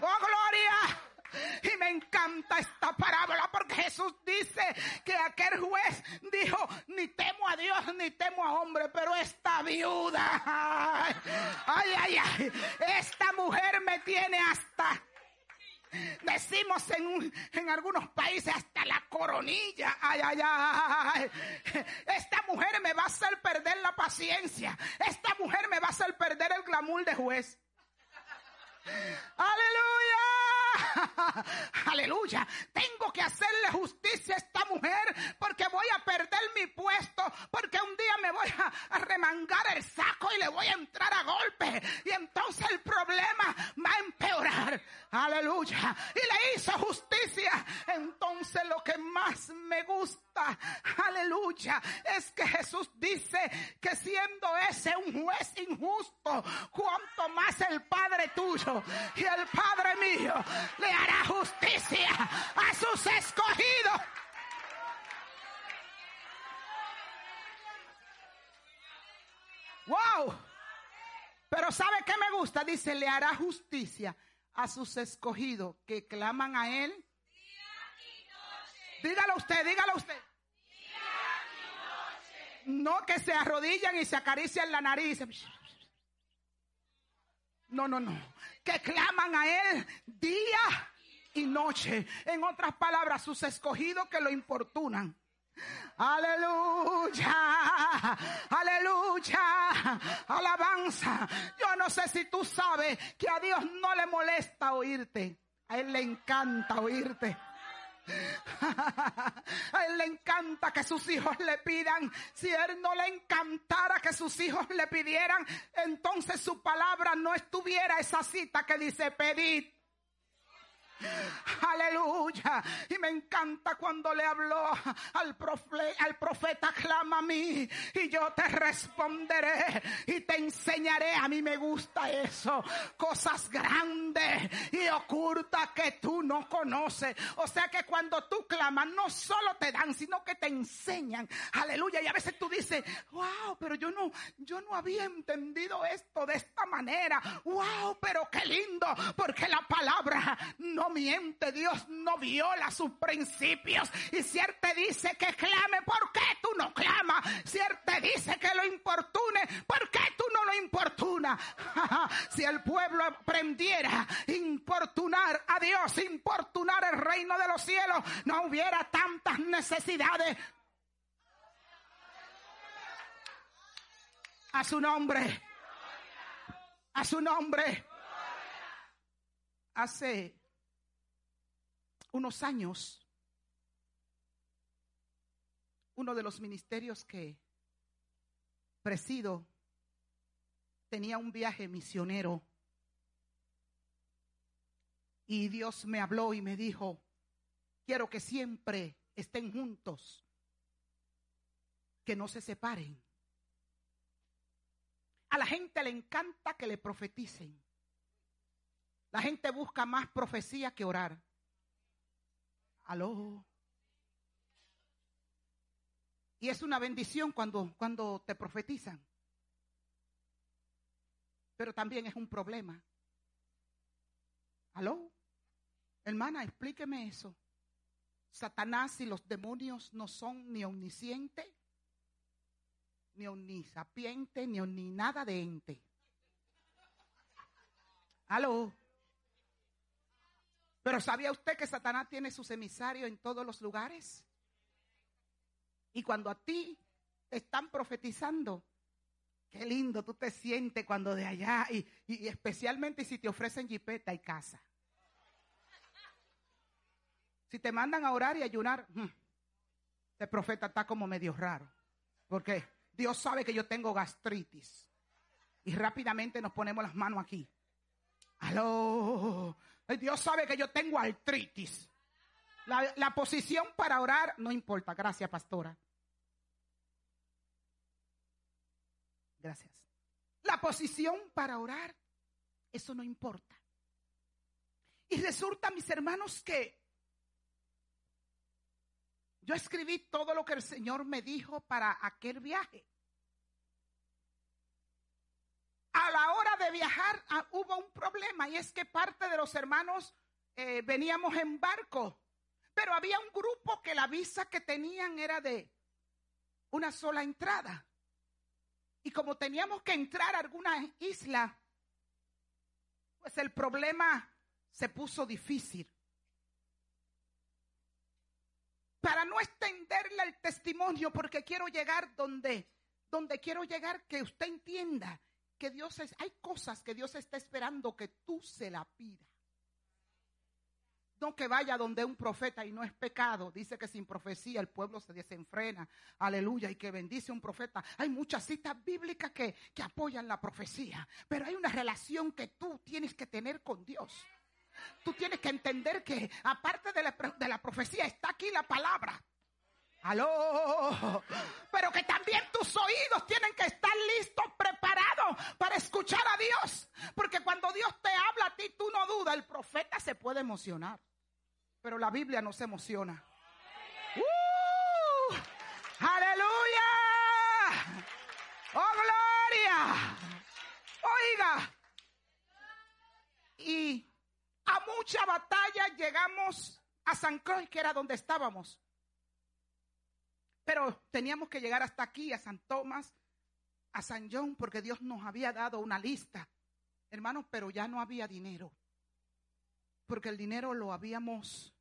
S1: Oh, gloria. Y me encanta esta parábola porque Jesús dice que aquel juez dijo, ni temo a Dios ni temo a hombre, pero esta viuda, ay, ay, ay, esta mujer me tiene hasta, decimos en, en algunos países hasta la coronilla, ay, ay, ay, esta mujer me va a hacer perder la paciencia, esta mujer me va a hacer perder el glamour de juez. Aleluya. <laughs> Aleluya. Tengo que hacerle justicia a esta mujer porque voy a perder mi puesto, porque un día me voy a, remangar el saco y le voy a entrar a golpe. Y entonces el problema va a empeorar. Aleluya. Y le hizo justicia. Entonces lo que más me gusta, aleluya, es que Jesús dice que siendo ese un juez injusto, cuanto más el Padre tuyo y el Padre mío le hará justicia a sus escogidos. Wow. Pero ¿sabe qué me gusta? Dice, le hará justicia a sus escogidos que claman a él. Dígalo usted, dígalo usted. No que se arrodillan y se acarician la nariz. No, no, no. Que claman a Él día y noche. En otras palabras, sus escogidos que lo importunan. Aleluya, aleluya, alabanza. Yo no sé si tú sabes que a Dios no le molesta oírte. A Él le encanta oírte. A él le encanta que sus hijos le pidan. Si a él no le encantara que sus hijos le pidieran, entonces su palabra no estuviera esa cita que dice pedid. Aleluya. Y me encanta cuando le habló al, al profeta, clama a mí y yo te responderé y te enseñaré. A mí me gusta eso. Cosas grandes y ocultas que tú no conoces. O sea que cuando tú clamas, no solo te dan, sino que te enseñan. Aleluya. Y a veces tú dices, wow, pero yo no, yo no había entendido esto de esta manera. Wow, pero qué lindo, porque la palabra no miente. Dios no viola sus principios. Y si Él te dice que clame, ¿por qué tú no clamas? Si Él te dice que lo importune, ¿por qué tú no lo importunas? <laughs> si el pueblo aprendiera a importunar a Dios, importunar el reino de los cielos, no hubiera tantas necesidades. A su nombre. A su nombre. Hace unos años, uno de los ministerios que presido tenía un viaje misionero y Dios me habló y me dijo, quiero que siempre estén juntos, que no se separen. A la gente le encanta que le profeticen. La gente busca más profecía que orar. Aló. Y es una bendición cuando, cuando te profetizan. Pero también es un problema. Aló. Hermana, explíqueme eso. Satanás y los demonios no son ni omniscientes, ni omnisapiente, ni ni nada de ente. Aló. Pero ¿sabía usted que Satanás tiene sus emisarios en todos los lugares? Y cuando a ti te están profetizando, qué lindo tú te sientes cuando de allá, y, y- especialmente si te ofrecen jipeta y casa. Si te mandan a orar y ayunar, mm, este profeta está como medio raro. Porque Dios sabe que yo tengo gastritis. Y rápidamente nos ponemos las manos aquí. Aló. Dios sabe que yo tengo artritis. La, la posición para orar no importa. Gracias, pastora. Gracias. La posición para orar, eso no importa. Y resulta, mis hermanos, que yo escribí todo lo que el Señor me dijo para aquel viaje. A la hora de viajar ah, hubo un problema y es que parte de los hermanos eh, veníamos en barco, pero había un grupo que la visa que tenían era de una sola entrada. Y como teníamos que entrar a alguna isla, pues el problema se puso difícil. Para no extenderle el testimonio, porque quiero llegar donde, donde quiero llegar, que usted entienda que Dios es, hay cosas que Dios está esperando que tú se la pidas. No que vaya donde un profeta y no es pecado. Dice que sin profecía el pueblo se desenfrena. Aleluya. Y que bendice un profeta. Hay muchas citas bíblicas que, que apoyan la profecía. Pero hay una relación que tú tienes que tener con Dios. Tú tienes que entender que aparte de la, de la profecía está aquí la palabra. Aló. Pero que también tus oídos tienen que estar listos, preparados para escuchar a Dios. Porque cuando Dios te habla a ti, tú no dudas. El profeta se puede emocionar. Pero la Biblia no se emociona. ¡Uh! ¡Aleluya! ¡Oh, gloria! Oiga. Y a mucha batalla llegamos a San Croix, que era donde estábamos. Pero teníamos que llegar hasta aquí, a San Tomás, a San John, porque Dios nos había dado una lista. Hermanos, pero ya no había dinero. Porque el dinero lo habíamos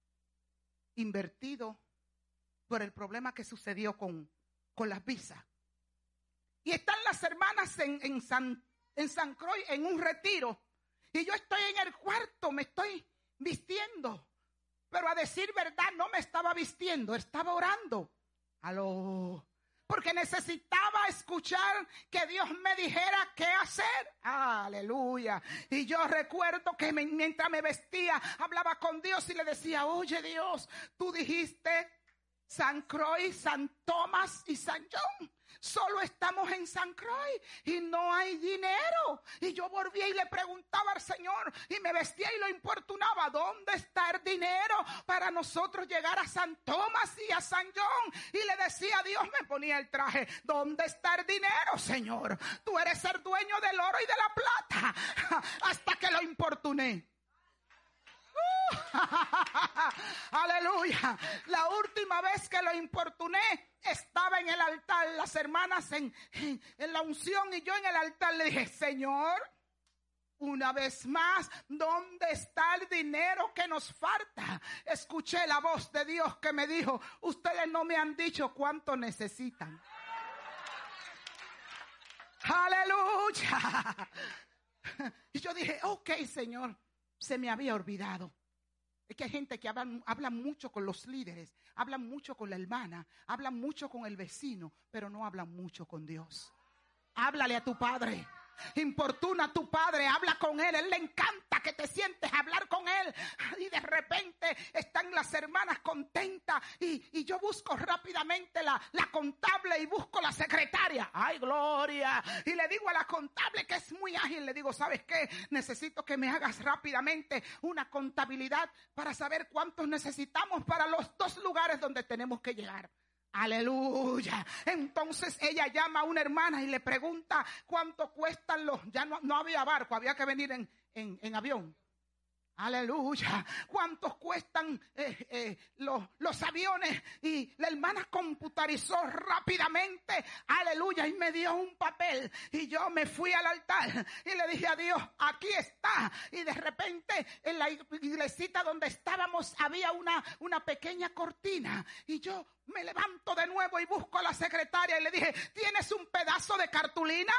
S1: invertido por el problema que sucedió con, con las visas. Y están las hermanas en, en San, en San Croix en un retiro. Y yo estoy en el cuarto, me estoy vistiendo. Pero a decir verdad, no me estaba vistiendo, estaba orando. Aló. porque necesitaba escuchar que Dios me dijera qué hacer. Aleluya. Y yo recuerdo que mientras me vestía, hablaba con Dios y le decía, oye Dios, tú dijiste San Croix, San Tomás y San John. Solo estamos en San Croix y no hay dinero. Y yo volvía y le preguntaba al Señor y me vestía y lo importunaba, ¿dónde está el dinero para nosotros llegar a San Tomás y a San John? Y le decía a Dios, me ponía el traje, ¿dónde está el dinero, Señor? Tú eres el dueño del oro y de la plata. <laughs> Hasta que lo importuné. <laughs> Aleluya. La última vez que lo importuné, estaba en el altar, las hermanas en, en, la unción y yo en el altar le dije, Señor, una vez más, ¿dónde está el dinero que nos falta? Escuché la voz de Dios que me dijo, ustedes no me han dicho cuánto necesitan. Aleluya. <laughs> Y yo dije, ok, Señor, se me había olvidado. Es que hay gente que habla, habla mucho con los líderes, hablan mucho con la hermana, hablan mucho con el vecino, pero no hablan mucho con Dios. Háblale a tu padre. Importuna a tu padre, habla con él, él le encanta que te sientes a hablar con él y de repente están las hermanas contentas y, yo busco rápidamente la, la contable y busco la secretaria, ay gloria, y le digo a la contable que es muy ágil, le digo, ¿sabes qué? Necesito que me hagas rápidamente una contabilidad para saber cuántos necesitamos para los dos lugares donde tenemos que llegar. Aleluya. Entonces ella llama a una hermana y le pregunta cuánto cuestan los... Ya no, no había barco, había que venir en, en, en avión. Aleluya. ¿Cuántos cuestan eh, eh, los, aviones? Y la hermana computarizó rápidamente. Aleluya. Y me dio un papel. Y yo me fui al altar y le dije a Dios, aquí está. Y de repente en la iglesita donde estábamos había una, una pequeña cortina. Y yo me levanto de nuevo y busco a la secretaria y le dije, ¿tienes un pedazo de cartulina?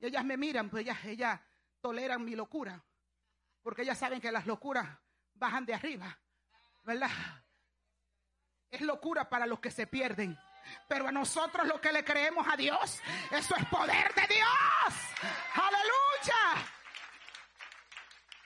S1: Y ellas me miran, pues ellas, ellas toleran mi locura. Porque ellas saben que las locuras bajan de arriba. ¿Verdad? Es locura para los que se pierden. Pero a nosotros los que le creemos a Dios, eso es poder de Dios. Aleluya.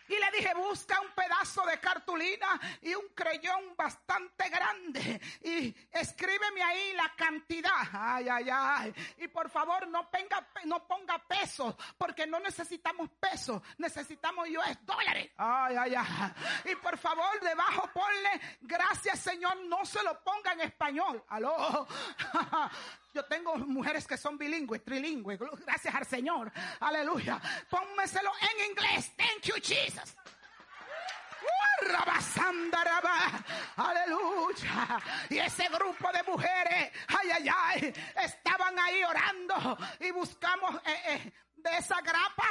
S1: Y le dije, busca un pedazo de cartulina y un creyón bastante grande. Y escríbeme ahí la cantidad. Ay, ay, ay. Y por favor, no, ponga, no pesos, porque no necesitamos pesos. Necesitamos US dólares. Ay, ay, ay. Y por favor, debajo ponle, gracias Señor, no se lo ponga en español. Aló. <laughs> Yo tengo mujeres que son bilingües, trilingües. Gracias al Señor. Aleluya. Pónmeselo en inglés. Thank you, Jesus. Aleluya. Y ese grupo de mujeres, ay, ay, ay, estaban ahí orando y buscamos eh, eh, de esa grapa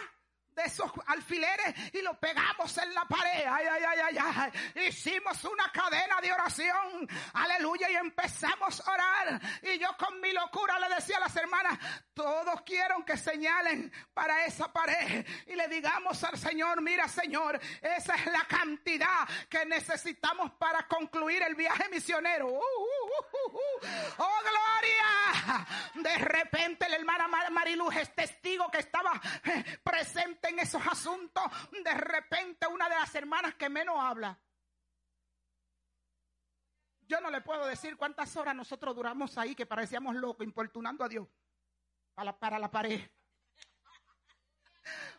S1: de esos alfileres y lo pegamos en la pared. Ay, ay, ay, ay, ay. Hicimos una cadena de oración. Aleluya. Y empezamos a orar. Y yo con mi locura le decía a las hermanas, todos quieren que señalen para esa pared. Y le digamos al Señor, mira Señor, esa es la cantidad que necesitamos para concluir el viaje misionero. Uh, uh, uh. Oh, gloria. De repente la hermana Mariluz es testigo que estaba eh, en esos asuntos, de repente una de las hermanas que menos habla. Yo no le puedo decir cuántas horas nosotros duramos ahí que parecíamos locos, importunando a Dios para la, la pared.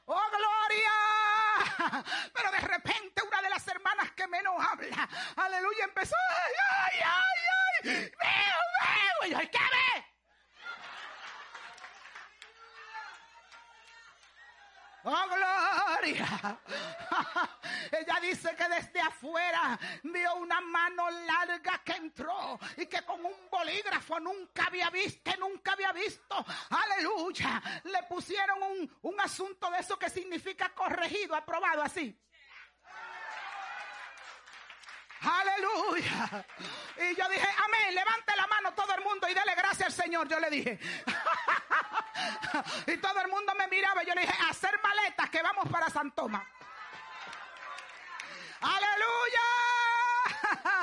S1: ¡Oh, gloria! Pero de repente una de las hermanas que menos habla, aleluya, empezó, ¡ay, ay, ay, ay! ¡Veo, veo! Y yo, ¿qué ve? ¡Oh, gloria! <laughs> Ella dice que desde afuera vio una mano larga que entró y que con un bolígrafo nunca había visto, nunca había visto. ¡Aleluya! Le pusieron un, un asunto de eso que significa corregido, aprobado así. Aleluya. Y yo dije, amén, levante la mano todo el mundo y dele gracias al Señor. Yo le dije. <laughs> y todo el mundo me miraba yo le dije, hacer maletas que vamos para San Tomás. Aleluya.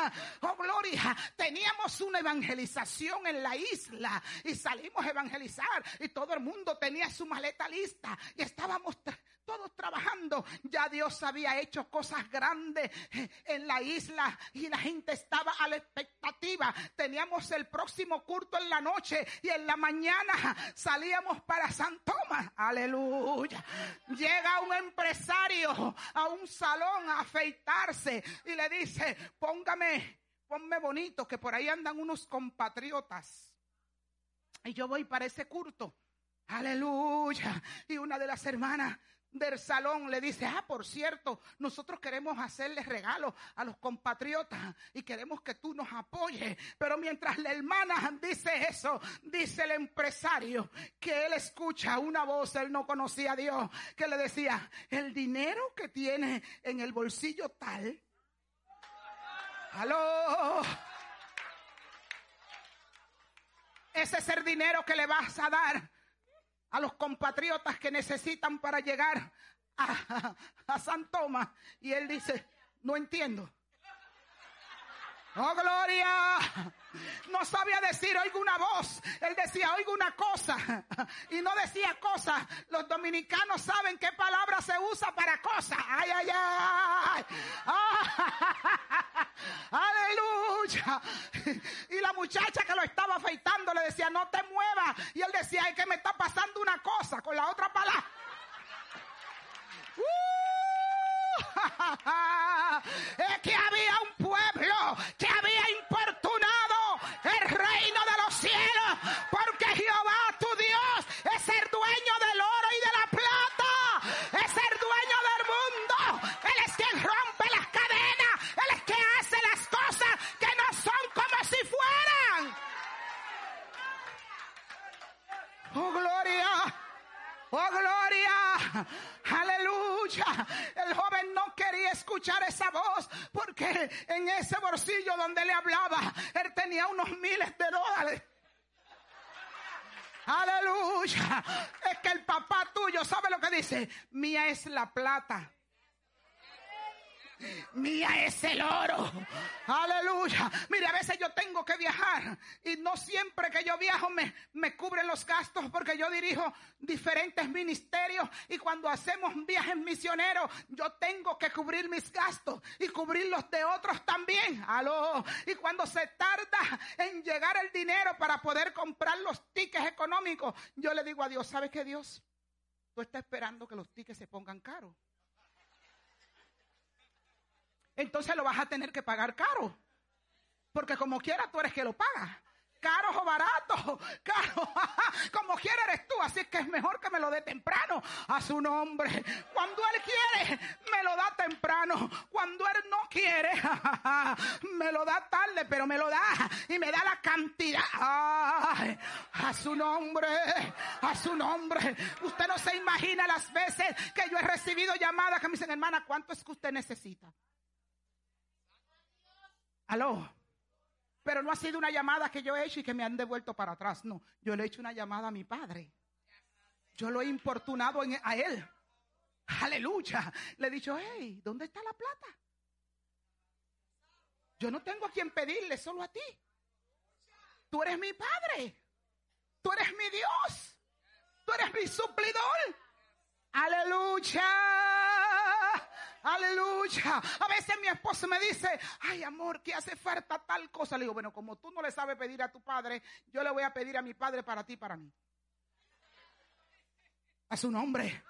S1: <laughs> Oh, gloria. Teníamos una evangelización en la isla y salimos a evangelizar y todo el mundo tenía su maleta lista y estábamos todos trabajando. Ya Dios había hecho cosas grandes eh, en la isla y la gente estaba a la expectativa. Teníamos el próximo culto en la noche y en la mañana salíamos para San Tomás. Aleluya. Llega un empresario a un salón a afeitarse y le dice, póngame, ponme bonito, que por ahí andan unos compatriotas. Y yo voy para ese culto. Aleluya. Y una de las hermanas del salón le dice, ah, por cierto, nosotros queremos hacerles regalos a los compatriotas y queremos que tú nos apoyes. Pero mientras la hermana dice eso, dice el empresario que él escucha una voz, él no conocía a Dios, que le decía, el dinero que tiene en el bolsillo tal. Aló. Ese es el dinero que le vas a dar a los compatriotas que necesitan para llegar a, San Tomás. Y él dice, no entiendo. Oh, gloria. No sabía decir, oigo una voz. Él decía, oigo una cosa. Y no decía cosa. Los dominicanos saben qué palabra se usa para cosa. Ay, ay, ay. Ah, aleluya. Y la muchacha que lo estaba afeitando le decía, no te muevas. Y él decía, es que me está pasando una cosa con la otra palabra. Uh, <laughs> es que había un Oh, gloria. Aleluya. El joven no quería escuchar esa voz porque en ese bolsillo donde le hablaba, él tenía unos miles de dólares. Aleluya. Es que el papá tuyo sabe lo que dice. Mía es la plata. Mía es el oro. Aleluya. Mire, a veces yo tengo que viajar y no siempre que yo viajo me, me cubren los gastos porque yo dirijo diferentes ministerios y cuando hacemos viajes misioneros yo tengo que cubrir mis gastos y cubrir los de otros también. Aló. Y cuando se tarda en llegar el dinero para poder comprar los tickets económicos, yo le digo a Dios, ¿sabes qué Dios? Tú estás esperando que los tickets se pongan caros entonces lo vas a tener que pagar caro. Porque como quiera tú eres que lo pagas. Caro o barato, <laughs> caro, <laughs> como quiera eres tú, así que es mejor que me lo dé temprano a su nombre. Cuando Él quiere, me lo da temprano. Cuando Él no quiere, <laughs> me lo da tarde, pero me lo da y me da la cantidad. A su nombre, a su nombre. Usted no se imagina las veces que yo he recibido llamadas que me dicen, hermana, ¿cuánto es que usted necesita? Aló. Pero no ha sido una llamada que yo he hecho y que me han devuelto para atrás. No, yo le he hecho una llamada a mi padre. Yo lo he importunado en- a él. Aleluya. Le he dicho, hey, ¿dónde está la plata? Yo no tengo a quien pedirle, solo a ti. Tú eres mi padre. Tú eres mi Dios. Tú eres mi suplidor. Aleluya. Aleluya. A veces mi esposo me dice, ay amor, que hace falta tal cosa. Le digo, bueno, como tú no le sabes pedir a tu padre, yo le voy a pedir a mi padre para ti, para mí. A su nombre.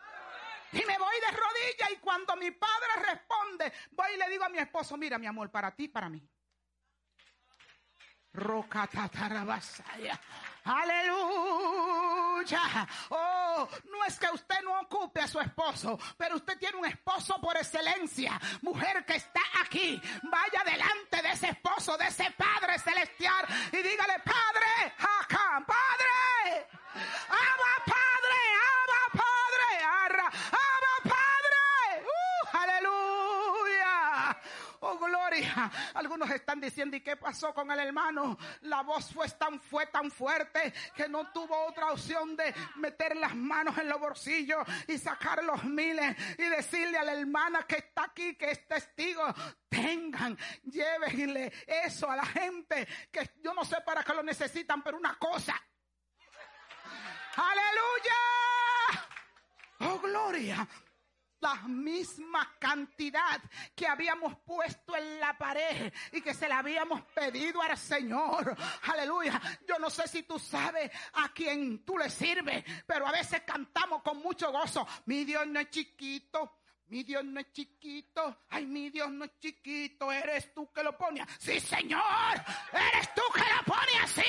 S1: Y me voy de rodillas y cuando mi padre responde, voy y le digo a mi esposo, mira mi amor, para ti, para mí. Rocatatarabasaya. Aleluya. Oh, no es que usted no ocupe a su esposo, pero usted tiene un esposo por excelencia. Mujer que está aquí, vaya delante de ese esposo, de ese Padre celestial y dígale, Padre, acá, Padre, ama Padre, ama Padre, arra, ama Algunos están diciendo, ¿y qué pasó con el hermano? La voz fue tan, fue tan fuerte que no tuvo otra opción de meter las manos en los bolsillos y sacar los miles y decirle a la hermana que está aquí, que es testigo, tengan, llévenle eso a la gente que yo no sé para qué lo necesitan, pero una cosa. Aleluya. Oh, gloria la misma cantidad que habíamos puesto en la pared y que se la habíamos pedido al Señor. Aleluya. Yo no sé si tú sabes a quién tú le sirves, pero a veces cantamos con mucho gozo. Mi Dios no es chiquito. Mi Dios no es chiquito. Ay, mi Dios no es chiquito. Eres tú que lo pones. Sí, Señor. Eres tú que lo pones así.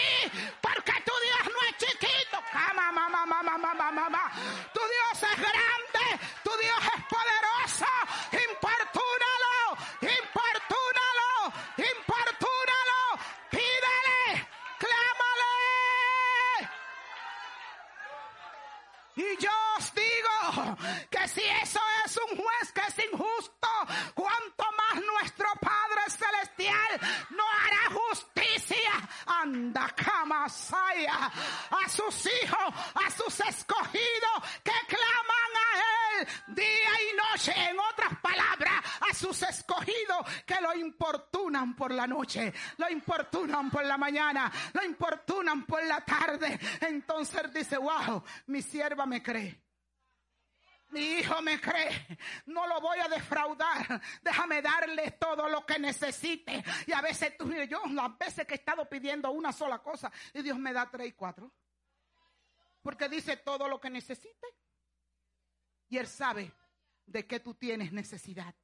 S1: Porque tu Dios no es chiquito. Mamá, mamá, mamá, mamá, mamá. Tu Dios es grande. Tu Dios es poderoso. Importúnalo. Importúnalo. Importúnalo. Pídele. Clámale. Y yo os digo que si eso es un juez que es injusto, cuanto más nuestro Padre Celestial no hará justicia. Anda, camasaya, a sus hijos, a sus escogidos que claman día y noche. En otras palabras, a sus escogidos que lo importunan por la noche, lo importunan por la mañana, lo importunan por la tarde. Entonces dice, wow, mi sierva me cree. Mi hijo me cree, no lo voy a defraudar. Déjame darle todo lo que necesite. Y a veces tú y yo, las veces que he estado pidiendo una sola cosa y Dios me da tres y cuatro. Porque dice todo lo que necesite. Y Él sabe de qué tú tienes necesidad.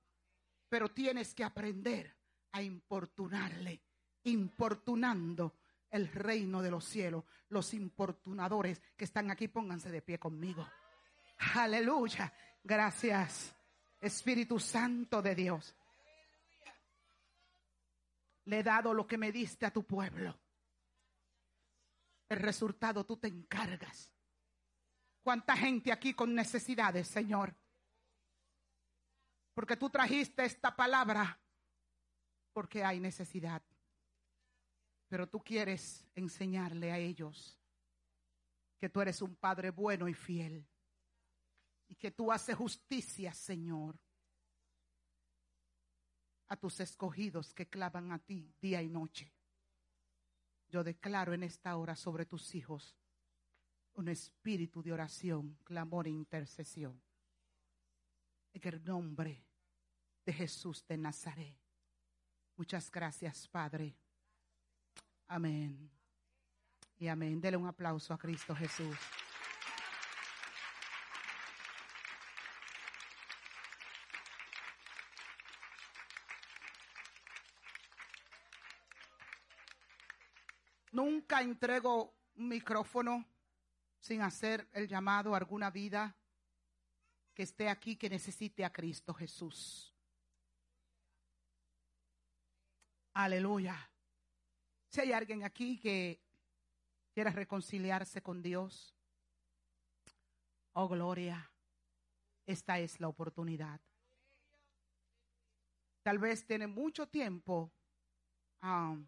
S1: Pero tienes que aprender a importunarle, importunando el reino de los cielos. Los importunadores que están aquí, pónganse de pie conmigo. Aleluya. Gracias, Espíritu Santo de Dios. Le he dado lo que me diste a tu pueblo. El resultado tú te encargas. ¿Cuánta gente aquí con necesidades, Señor? Porque tú trajiste esta palabra porque hay necesidad. Pero tú quieres enseñarle a ellos que tú eres un Padre bueno y fiel y que tú haces justicia, Señor, a tus escogidos que clavan a ti día y noche. Yo declaro en esta hora sobre tus hijos un espíritu de oración, clamor e intercesión. En el nombre de Jesús de Nazaret. Muchas gracias, Padre. Amén. Y amén. Dele un aplauso a Cristo Jesús. Nunca entrego micrófono sin hacer el llamado a alguna vida que esté aquí que necesite a Cristo Jesús. Aleluya. Si hay alguien aquí que quiera reconciliarse con Dios, oh gloria, esta es la oportunidad. Tal vez tiene mucho tiempo um,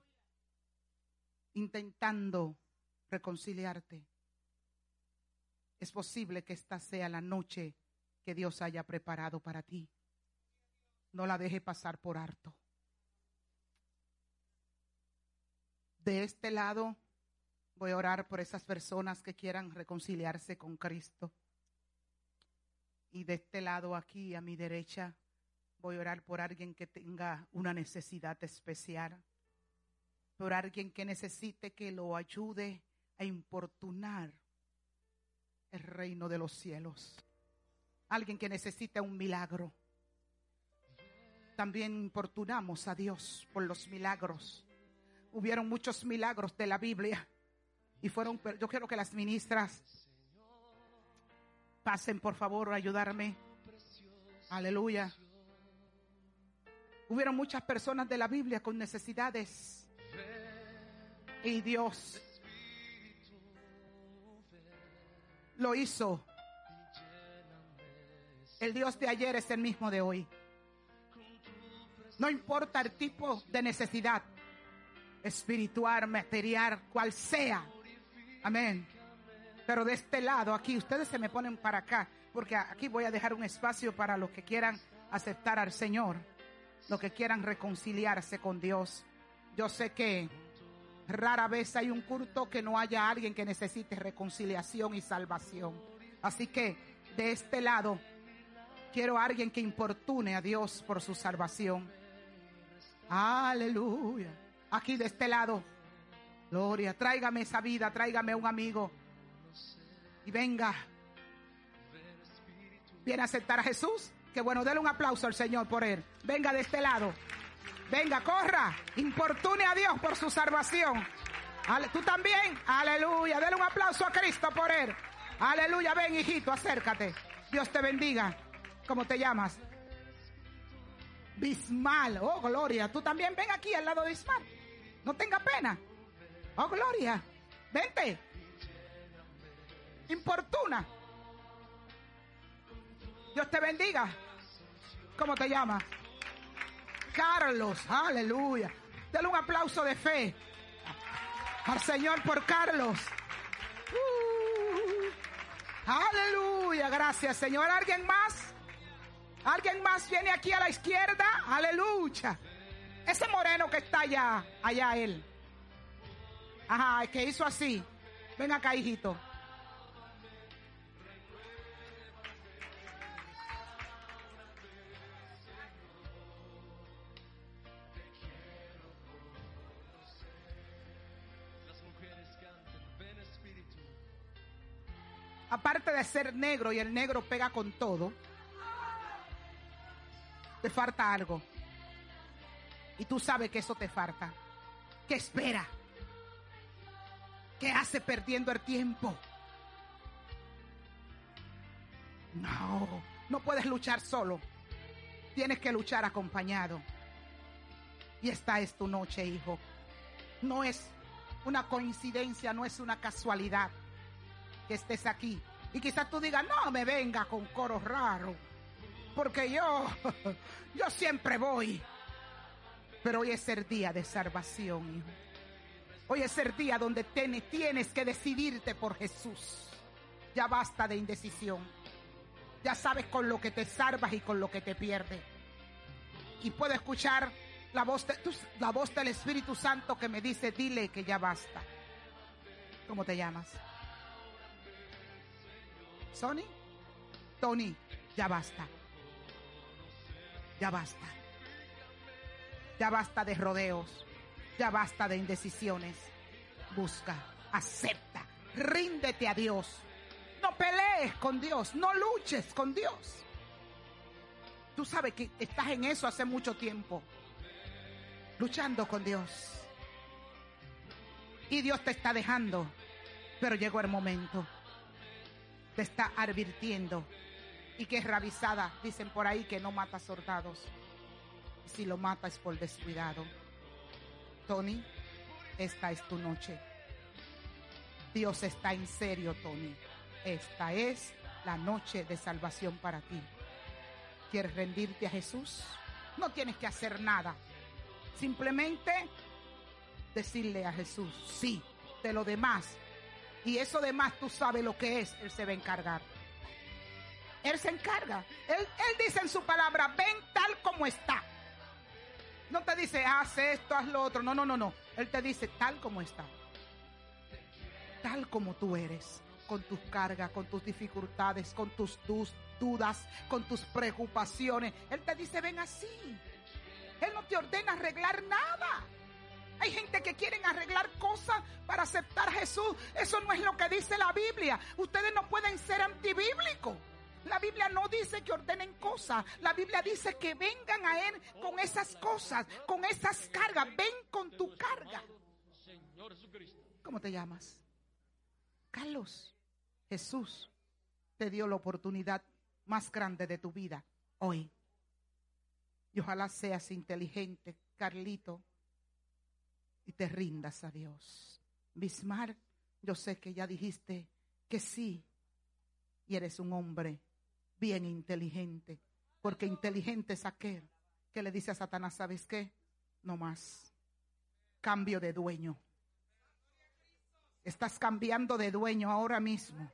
S1: intentando reconciliarte. Es posible que esta sea la noche que Dios haya preparado para ti. No la deje pasar por harto. De este lado voy a orar por esas personas que quieran reconciliarse con Cristo. Y de este lado aquí a mi derecha voy a orar por alguien que tenga una necesidad especial. Por alguien que necesite que lo ayude a importunar el reino de los cielos. Alguien que necesita un milagro. También importunamos a Dios por los milagros. Hubieron muchos milagros de la Biblia y fueron, yo quiero que las ministras pasen por favor a ayudarme. Aleluya. Hubieron muchas personas de la Biblia con necesidades y Dios lo hizo. El Dios de ayer es el mismo de hoy. No importa el tipo de necesidad. espiritual, material, cual sea. Amén. Pero de este lado, aquí, ustedes se me ponen para acá, porque aquí voy a dejar un espacio para los que quieran aceptar al Señor, los que quieran reconciliarse con Dios. Yo sé que rara vez hay un culto que no haya alguien que necesite reconciliación y salvación. Así que de este lado, quiero a alguien que importune a Dios por su salvación. Aleluya. Aquí de este lado, gloria, tráigame esa vida, tráigame un amigo. Y venga. ¿Viene a aceptar a Jesús? Que bueno, déle un aplauso al Señor por él. Venga de este lado. Venga, corra. Importune a Dios por su salvación. Tú también. Aleluya. Dele un aplauso a Cristo por él. Aleluya. Ven, hijito, acércate. Dios te bendiga. ¿Cómo te llamas? Bismal. Oh, Gloria. Tú también ven aquí al lado de Bismal. No tenga pena. Oh, Gloria. Vente. Importuna. Dios te bendiga. ¿Cómo te llamas? Carlos. Aleluya. Dale un aplauso de fe al Señor por Carlos. Uh, aleluya. Gracias, Señor. ¿Alguien más? ¿Alguien más viene aquí a la izquierda? Aleluya. Ese moreno que está allá, allá él. Ajá, el que hizo así. Ven acá, hijito. Aparte de ser negro y el negro pega con todo, te falta algo. Y tú sabes que eso te falta. ¿Qué espera? ¿Qué hace perdiendo el tiempo? No, no puedes luchar solo. Tienes que luchar acompañado. Y esta es tu noche, hijo. No es una coincidencia, no es una casualidad que estés aquí. Y quizás tú digas, no me venga con coro raro. Porque yo, <laughs> yo siempre voy. Pero hoy es el día de salvación, hijo. Hoy es el día donde tienes que decidirte por Jesús. Ya basta de indecisión. Ya sabes con lo que te salvas y con lo que te pierdes. Y puedo escuchar la voz, de- la voz del Espíritu Santo que me dice, dile que ya basta. ¿Cómo te llamas? ¿Sony? Tony, ya basta. Ya basta. Ya basta de rodeos. Ya basta de indecisiones. Busca, acepta, ríndete a Dios. No pelees con Dios, no luches con Dios. Tú sabes que estás en eso hace mucho tiempo. Luchando con Dios. Y Dios te está dejando. Pero llegó el momento. Te está advirtiendo. Y que es ravisada. Dicen por ahí que no mata soldados. Si lo mata es por descuidado. Tony, esta es tu noche. Dios está en serio, Tony. Esta es la noche de salvación para ti. ¿Quieres rendirte a Jesús? No tienes que hacer nada. Simplemente decirle a Jesús, sí, de lo demás. Y eso demás tú sabes lo que es, Él se va a encargar. Él se encarga. Él, él dice en su palabra, ven tal como está. No te dice, haz esto, haz lo otro. No, no, no, no. Él te dice tal como está. Tal como tú eres. Con tus cargas, con tus dificultades, con tus dus- dudas, con tus preocupaciones. Él te dice, ven así. Él no te ordena arreglar nada. Hay gente que quieren arreglar cosas para aceptar a Jesús. Eso no es lo que dice la Biblia. Ustedes no pueden ser antibíblicos. La Biblia no dice que ordenen cosas. La Biblia dice que vengan a Él con esas cosas, con esas cargas. Ven con tu carga. ¿Cómo te llamas? Carlos. Jesús te dio la oportunidad más grande de tu vida hoy. Y ojalá seas inteligente, Carlito, y te rindas a Dios. Bismarck, yo sé que ya dijiste que sí, y eres un hombre bien inteligente, porque inteligente es aquel que le dice a Satanás, ¿sabes qué? No más. Cambio de dueño. Estás cambiando de dueño ahora mismo.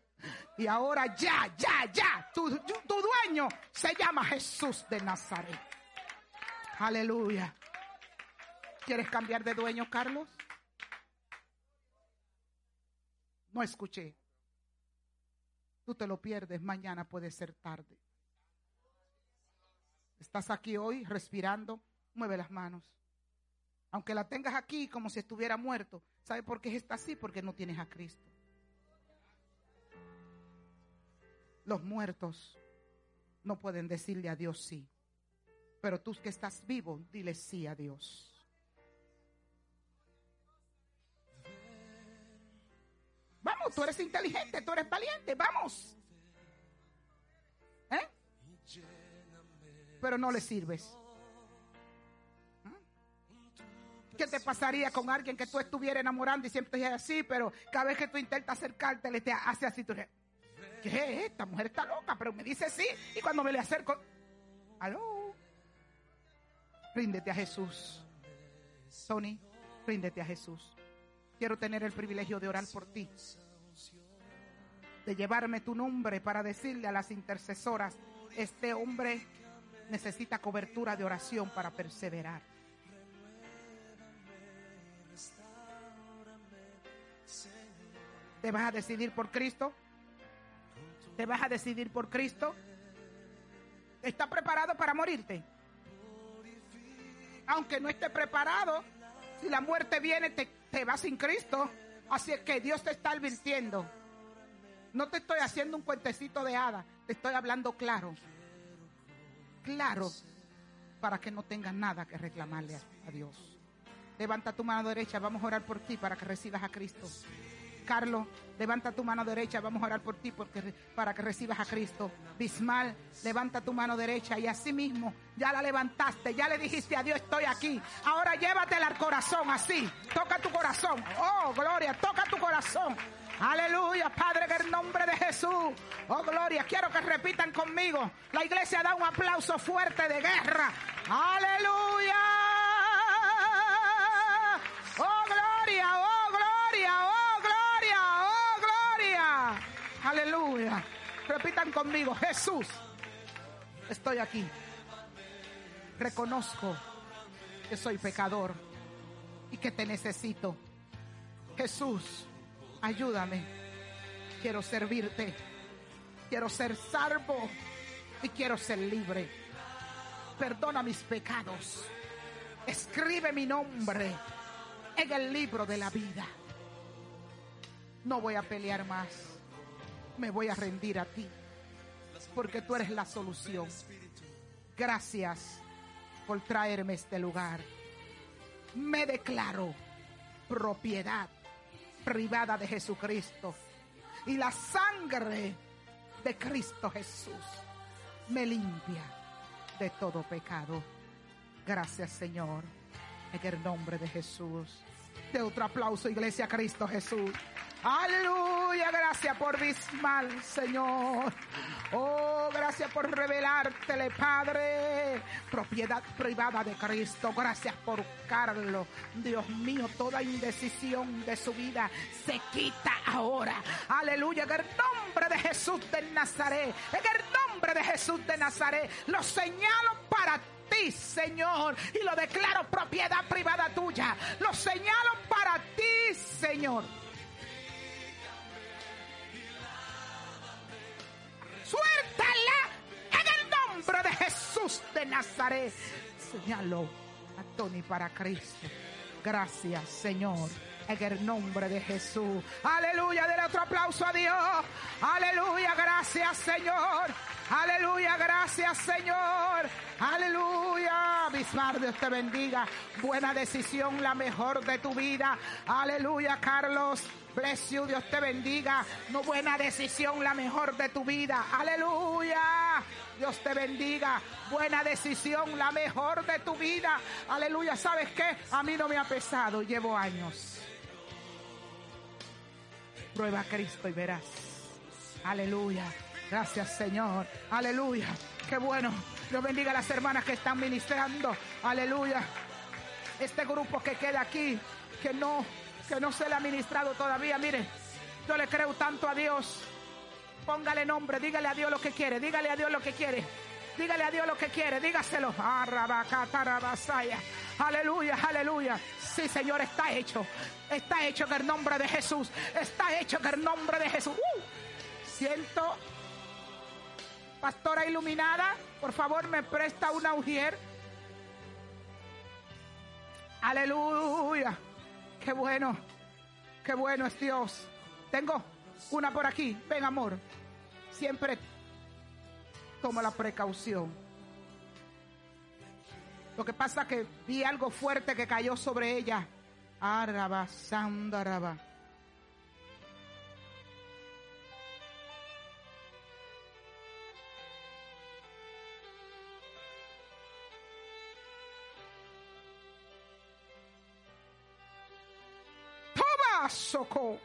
S1: Y ahora ya, ya, ya. Tu- tu dueño se llama Jesús de Nazaret. Aleluya. ¿Quieres cambiar de dueño, Carlos? No escuché. Tú te lo pierdes, mañana puede ser tarde. Estás aquí hoy respirando, mueve las manos. Aunque la tengas aquí como si estuviera muerto. ¿Sabe por qué está así? Porque no tienes a Cristo. Los muertos no pueden decirle a Dios sí. Pero tú que estás vivo, dile sí a Dios. Tú eres inteligente, tú eres valiente, vamos. ¿Eh? Pero no le sirves. ¿Mm? ¿Qué te pasaría con alguien que tú estuvieras enamorando y siempre dice así, pero cada vez que tú intentas acercarte le te hace así? Tú ¿qué es? Esta mujer está loca, pero me dice sí. Y cuando me le acerco, aló, ríndete a Jesús. Tony, ríndete a Jesús. Quiero tener el privilegio de orar por ti. De llevarme tu nombre para decirle a las intercesoras, este hombre necesita cobertura de oración para perseverar. ¿Te vas a decidir por Cristo? ¿Te vas a decidir por Cristo? ¿Estás preparado para morirte? Aunque no esté preparado, si la muerte viene, te, te vas sin Cristo. Así es que Dios te está advirtiendo. No te estoy haciendo un cuentecito de hada, te estoy hablando claro. Claro, para que no tengas nada que reclamarle a, a Dios. Levanta tu mano derecha, vamos a orar por ti para que recibas a Cristo. Carlos, levanta tu mano derecha, vamos a orar por ti porque, para que recibas a Cristo. Bismal, levanta tu mano derecha y así mismo ya la levantaste, ya le dijiste a Dios, estoy aquí. Ahora llévatela al corazón, así. Toca tu corazón. Oh, gloria, toca tu corazón. Aleluya, Padre, en el nombre de Jesús. Oh, gloria, quiero que repitan conmigo. La iglesia da un aplauso fuerte de guerra. Aleluya. Oh, gloria, oh, gloria, oh, gloria, oh, gloria. Aleluya. Repitan conmigo, Jesús, estoy aquí. Reconozco que soy pecador y que te necesito. Jesús, ayúdame. Quiero servirte. Quiero ser salvo y quiero ser libre. Perdona mis pecados. Escribe mi nombre en el libro de la vida. No voy a pelear más. Me voy a rendir a ti. Porque tú eres la solución. Gracias por traerme a este lugar. Me declaro propiedad de Jesucristo. Y la sangre de Cristo Jesús me limpia de todo pecado. Gracias Señor, en el nombre de Jesús. De otro aplauso, Iglesia Cristo Jesús. Aleluya, gracias por Bismal, Señor. Oh, gracias por revelártele, Padre. Propiedad privada de Cristo. Gracias por Carlos. Dios mío, toda indecisión de su vida se quita ahora. Aleluya, en el nombre de Jesús de Nazaret. En el nombre de Jesús de Nazaret. Lo señalo para ti, Señor, y lo declaro propiedad privada tuya. Lo señalo para ti, Señor. De Jesús de Nazaret. Señalo a Tony para Cristo. Gracias, Señor. En el nombre de Jesús. Aleluya. Del otro aplauso a Dios. Aleluya. Gracias, Señor. Aleluya. Gracias, Señor. Aleluya. Bismar, Dios te bendiga. Buena decisión, la mejor de tu vida. Aleluya, Carlos. Bless you, Dios te bendiga. No buena decisión, la mejor de tu vida. Aleluya. Dios te bendiga. Buena decisión, la mejor de tu vida. Aleluya. ¿Sabes qué? A mí no me ha pesado. Llevo años. Prueba a Cristo y verás. Aleluya. Gracias, Señor. Aleluya. Qué bueno. Dios bendiga a las hermanas que están ministrando. Aleluya. Este grupo que queda aquí que no, que no se le ha ministrado todavía. Mire, yo le creo tanto a Dios. Póngale nombre, dígale a Dios lo que quiere, dígale a Dios lo que quiere. Dígale a Dios lo que quiere, dígaselo. Aleluya, aleluya. Sí, Señor, está hecho. Está hecho en el nombre de Jesús. Está hecho en el nombre de Jesús. Uh, siento, pastora iluminada, por favor, me presta una ujier. Aleluya. Qué bueno. Qué bueno es Dios. Tengo una por aquí. Ven, amor. Siempre tomo la precaución. Lo que pasa que vi algo fuerte que cayó sobre ella. Araba, sandaraba. Toma, soco.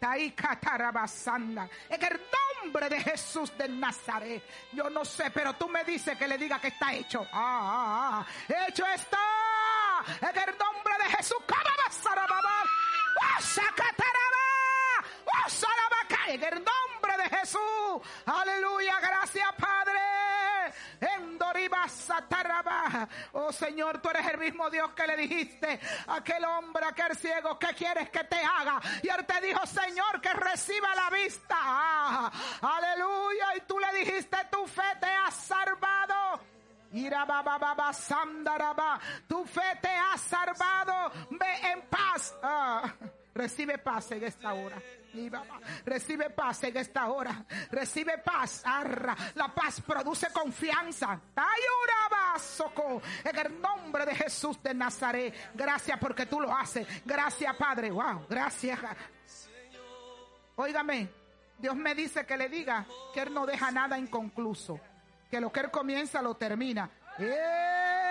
S1: Taikatarabasanda. En el nombre de Jesús de Nazaret. Yo no sé, pero tú me dices que le diga que está hecho. Ah, ah, ah. hecho está. En el nombre de Jesús. Wasakataraba. Wasarabaka. En el nombre de Jesús. Aleluya. Gracias, Padre. Endoriba sataraba. Oh Señor, tú eres el mismo Dios que le dijiste a aquel hombre, a aquel ciego, ¿qué quieres que te haga? Y él te dijo, Señor, que reciba la vista. Ah, aleluya. Y tú le dijiste, tu fe te ha salvado. Tu fe te ha salvado. Ve en paz. Ah, recibe paz en esta hora. Recibe paz en esta hora. Recibe paz. Arra. La paz produce confianza. En el nombre de Jesús de Nazaret. Gracias porque tú lo haces. Gracias, Padre. Wow. Gracias. Óigame. Dios me dice que le diga que Él no deja nada inconcluso. Que lo que Él comienza lo termina. ¡Eh!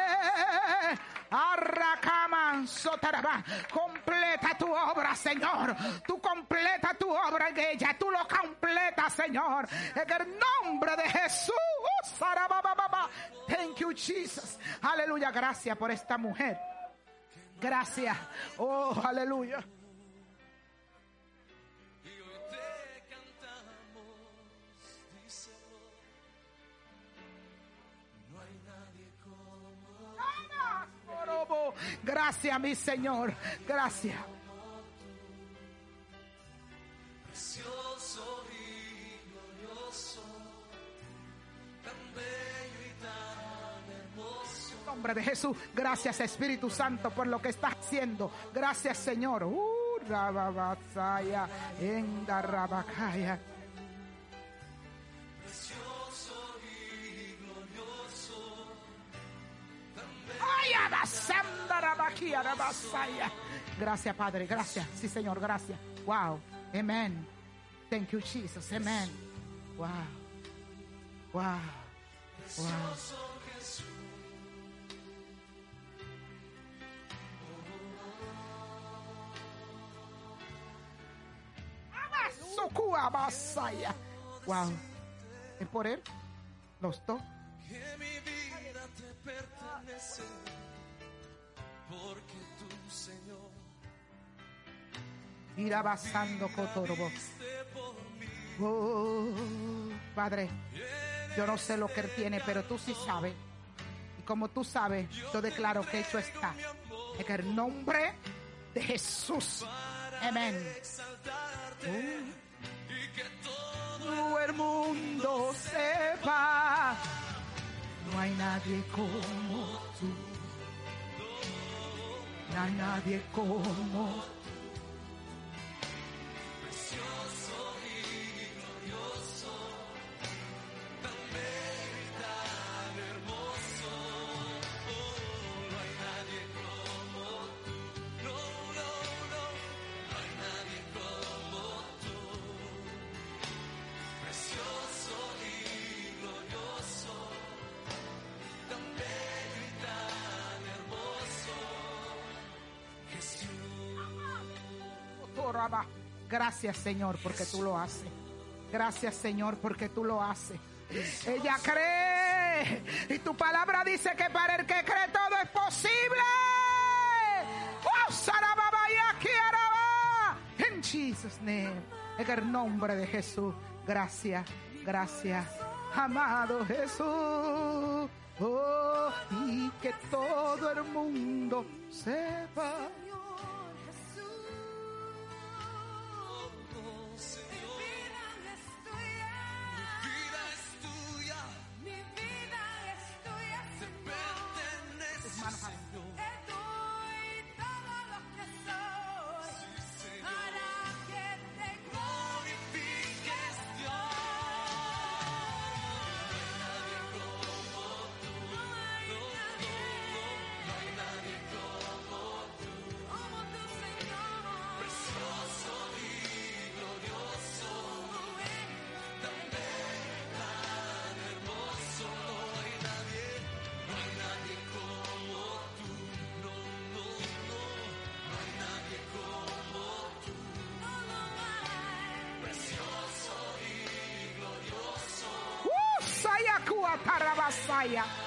S1: Arracaman sotarabá. Completa tu obra, Señor. Tú completa tu obra en ella. Tú lo completas, Señor. En el nombre de Jesús. Thank you, Jesus. Aleluya. Gracias por esta mujer. Gracias. Oh, aleluya. Gracias, mi Señor. Gracias.
S2: precioso y glorioso, tan bello y tan hermoso.
S1: En nombre de Jesús, gracias Espíritu Santo por lo que estás haciendo. Gracias Señor. Uh, Gracias Padre, gracias. Sí Señor, gracias. Wow. Amen. Thank you Jesus. Amen. Wow. Wow. Wow. Wow. ¿Es por él? Los dos.
S2: Que mi vida te pertenece, porque tú, Señor,
S1: Ir abasando cotorobo. Oh, Padre, yo no sé lo que él tiene, pero tú sí sabes. Y como tú sabes, yo declaro que hecho está. En el nombre de Jesús. Amén.
S2: y que Todo
S1: el mundo sepa. No hay nadie como tú. Hay nadie como Gracias Señor porque tú lo haces. Gracias Señor porque tú lo haces. Ella cree. Y tu palabra dice que para el que cree todo es posible. ¡Oh! En Jesus' name. En el nombre de Jesús. Gracias, gracias. Amado Jesús. Oh, y que todo el mundo sepa. Yeah.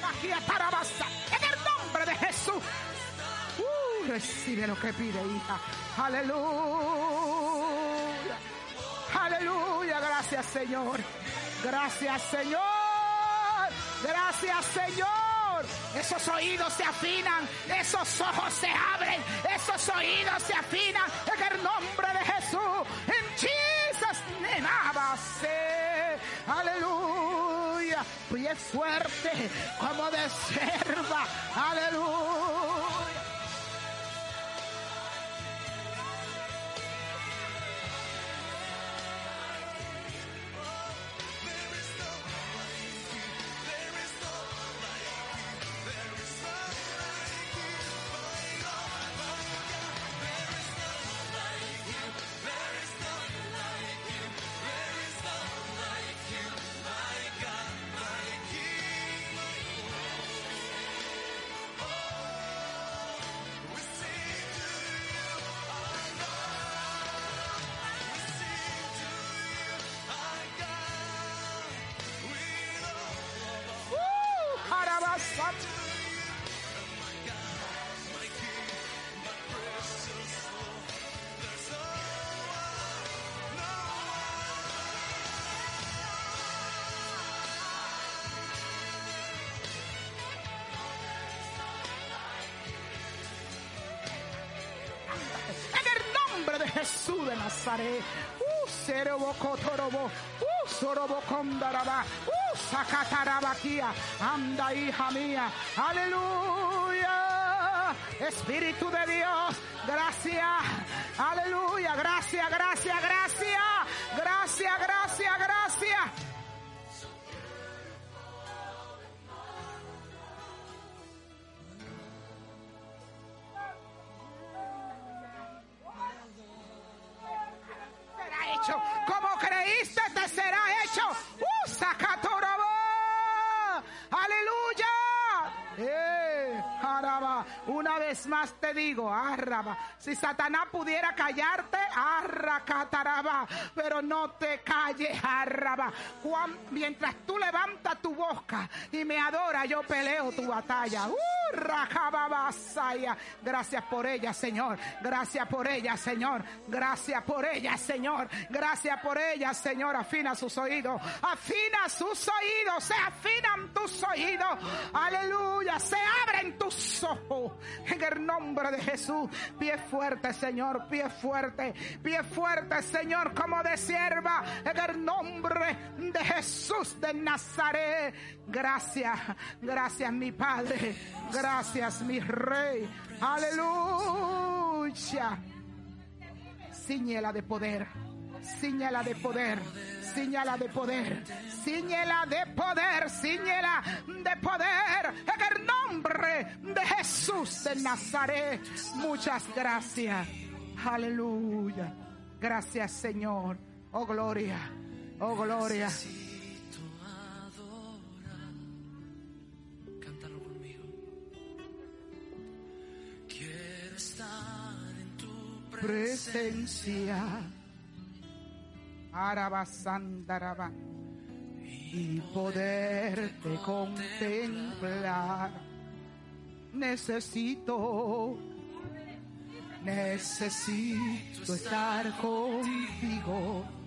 S1: Rabajiatarabasa. En el nombre de Jesús. Uh, recibe lo que pide, hija. Aleluya. Aleluya. Gracias, Señor. Gracias, Señor. Gracias, Señor. Esos oídos se afinan, esos ojos se abren, esos oídos se afinan en el nombre de Jesús. Aleluya. Pie fuerte como de serva. Aleluya. De Nazaret. Uh, Serobo Torobo. Uh, Sorobo Kondaraba. Uh, Sakatarabakia. Anda, hija mía. Aleluya. Espíritu de Dios. Gracias. Aleluya. Gracias, gracias. Gracias, vez más te digo, arraba. Si Satanás pudiera callarte, arracataraba. Pero no te calles, arraba. Juan, mientras tú levantas tu boca y me adoras, yo peleo tu batalla. ¡Uh! Gracias por ella, Señor. Gracias por ella, Señor. Gracias por ella, Señor. Gracias por ella, Señor. Afina sus oídos. Afina sus oídos. Se afinan tus oídos. Aleluya. Se abren tus ojos. En el nombre de Jesús. Pie fuerte, Señor. Pie fuerte. Pie fuerte, Señor, como de sierva. En el nombre de Jesús de Nazaret. Gracias. Gracias, mi Padre. Gracias, mi Rey. Aleluya. Ciñela de poder. Ciñela de poder, ciñela de poder, ciñela de poder, ciñela de poder. En el nombre de Jesús de Nazaret. Muchas gracias. Aleluya. Gracias, Señor. Oh, gloria. Oh, gloria.
S2: Necesito
S1: Arabasandaraba. Y poderte contemplar. Necesito, necesito estar contigo.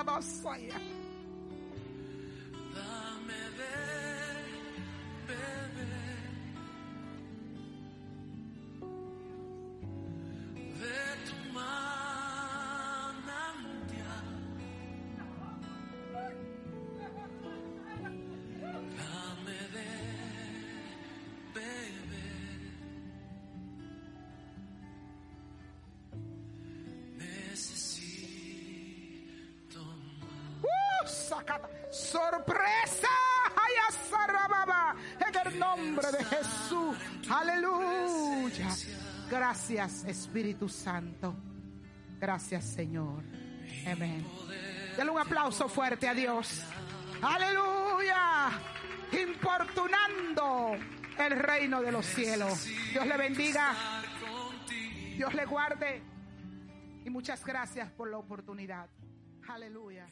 S1: Rabasaya. Jesús. Aleluya. Gracias, Espíritu Santo. Gracias, Señor. Amén. Dale un aplauso fuerte a Dios. Aleluya. Importunando el reino de los cielos. Dios le bendiga. Dios le guarde. Y muchas gracias por la oportunidad. Aleluya.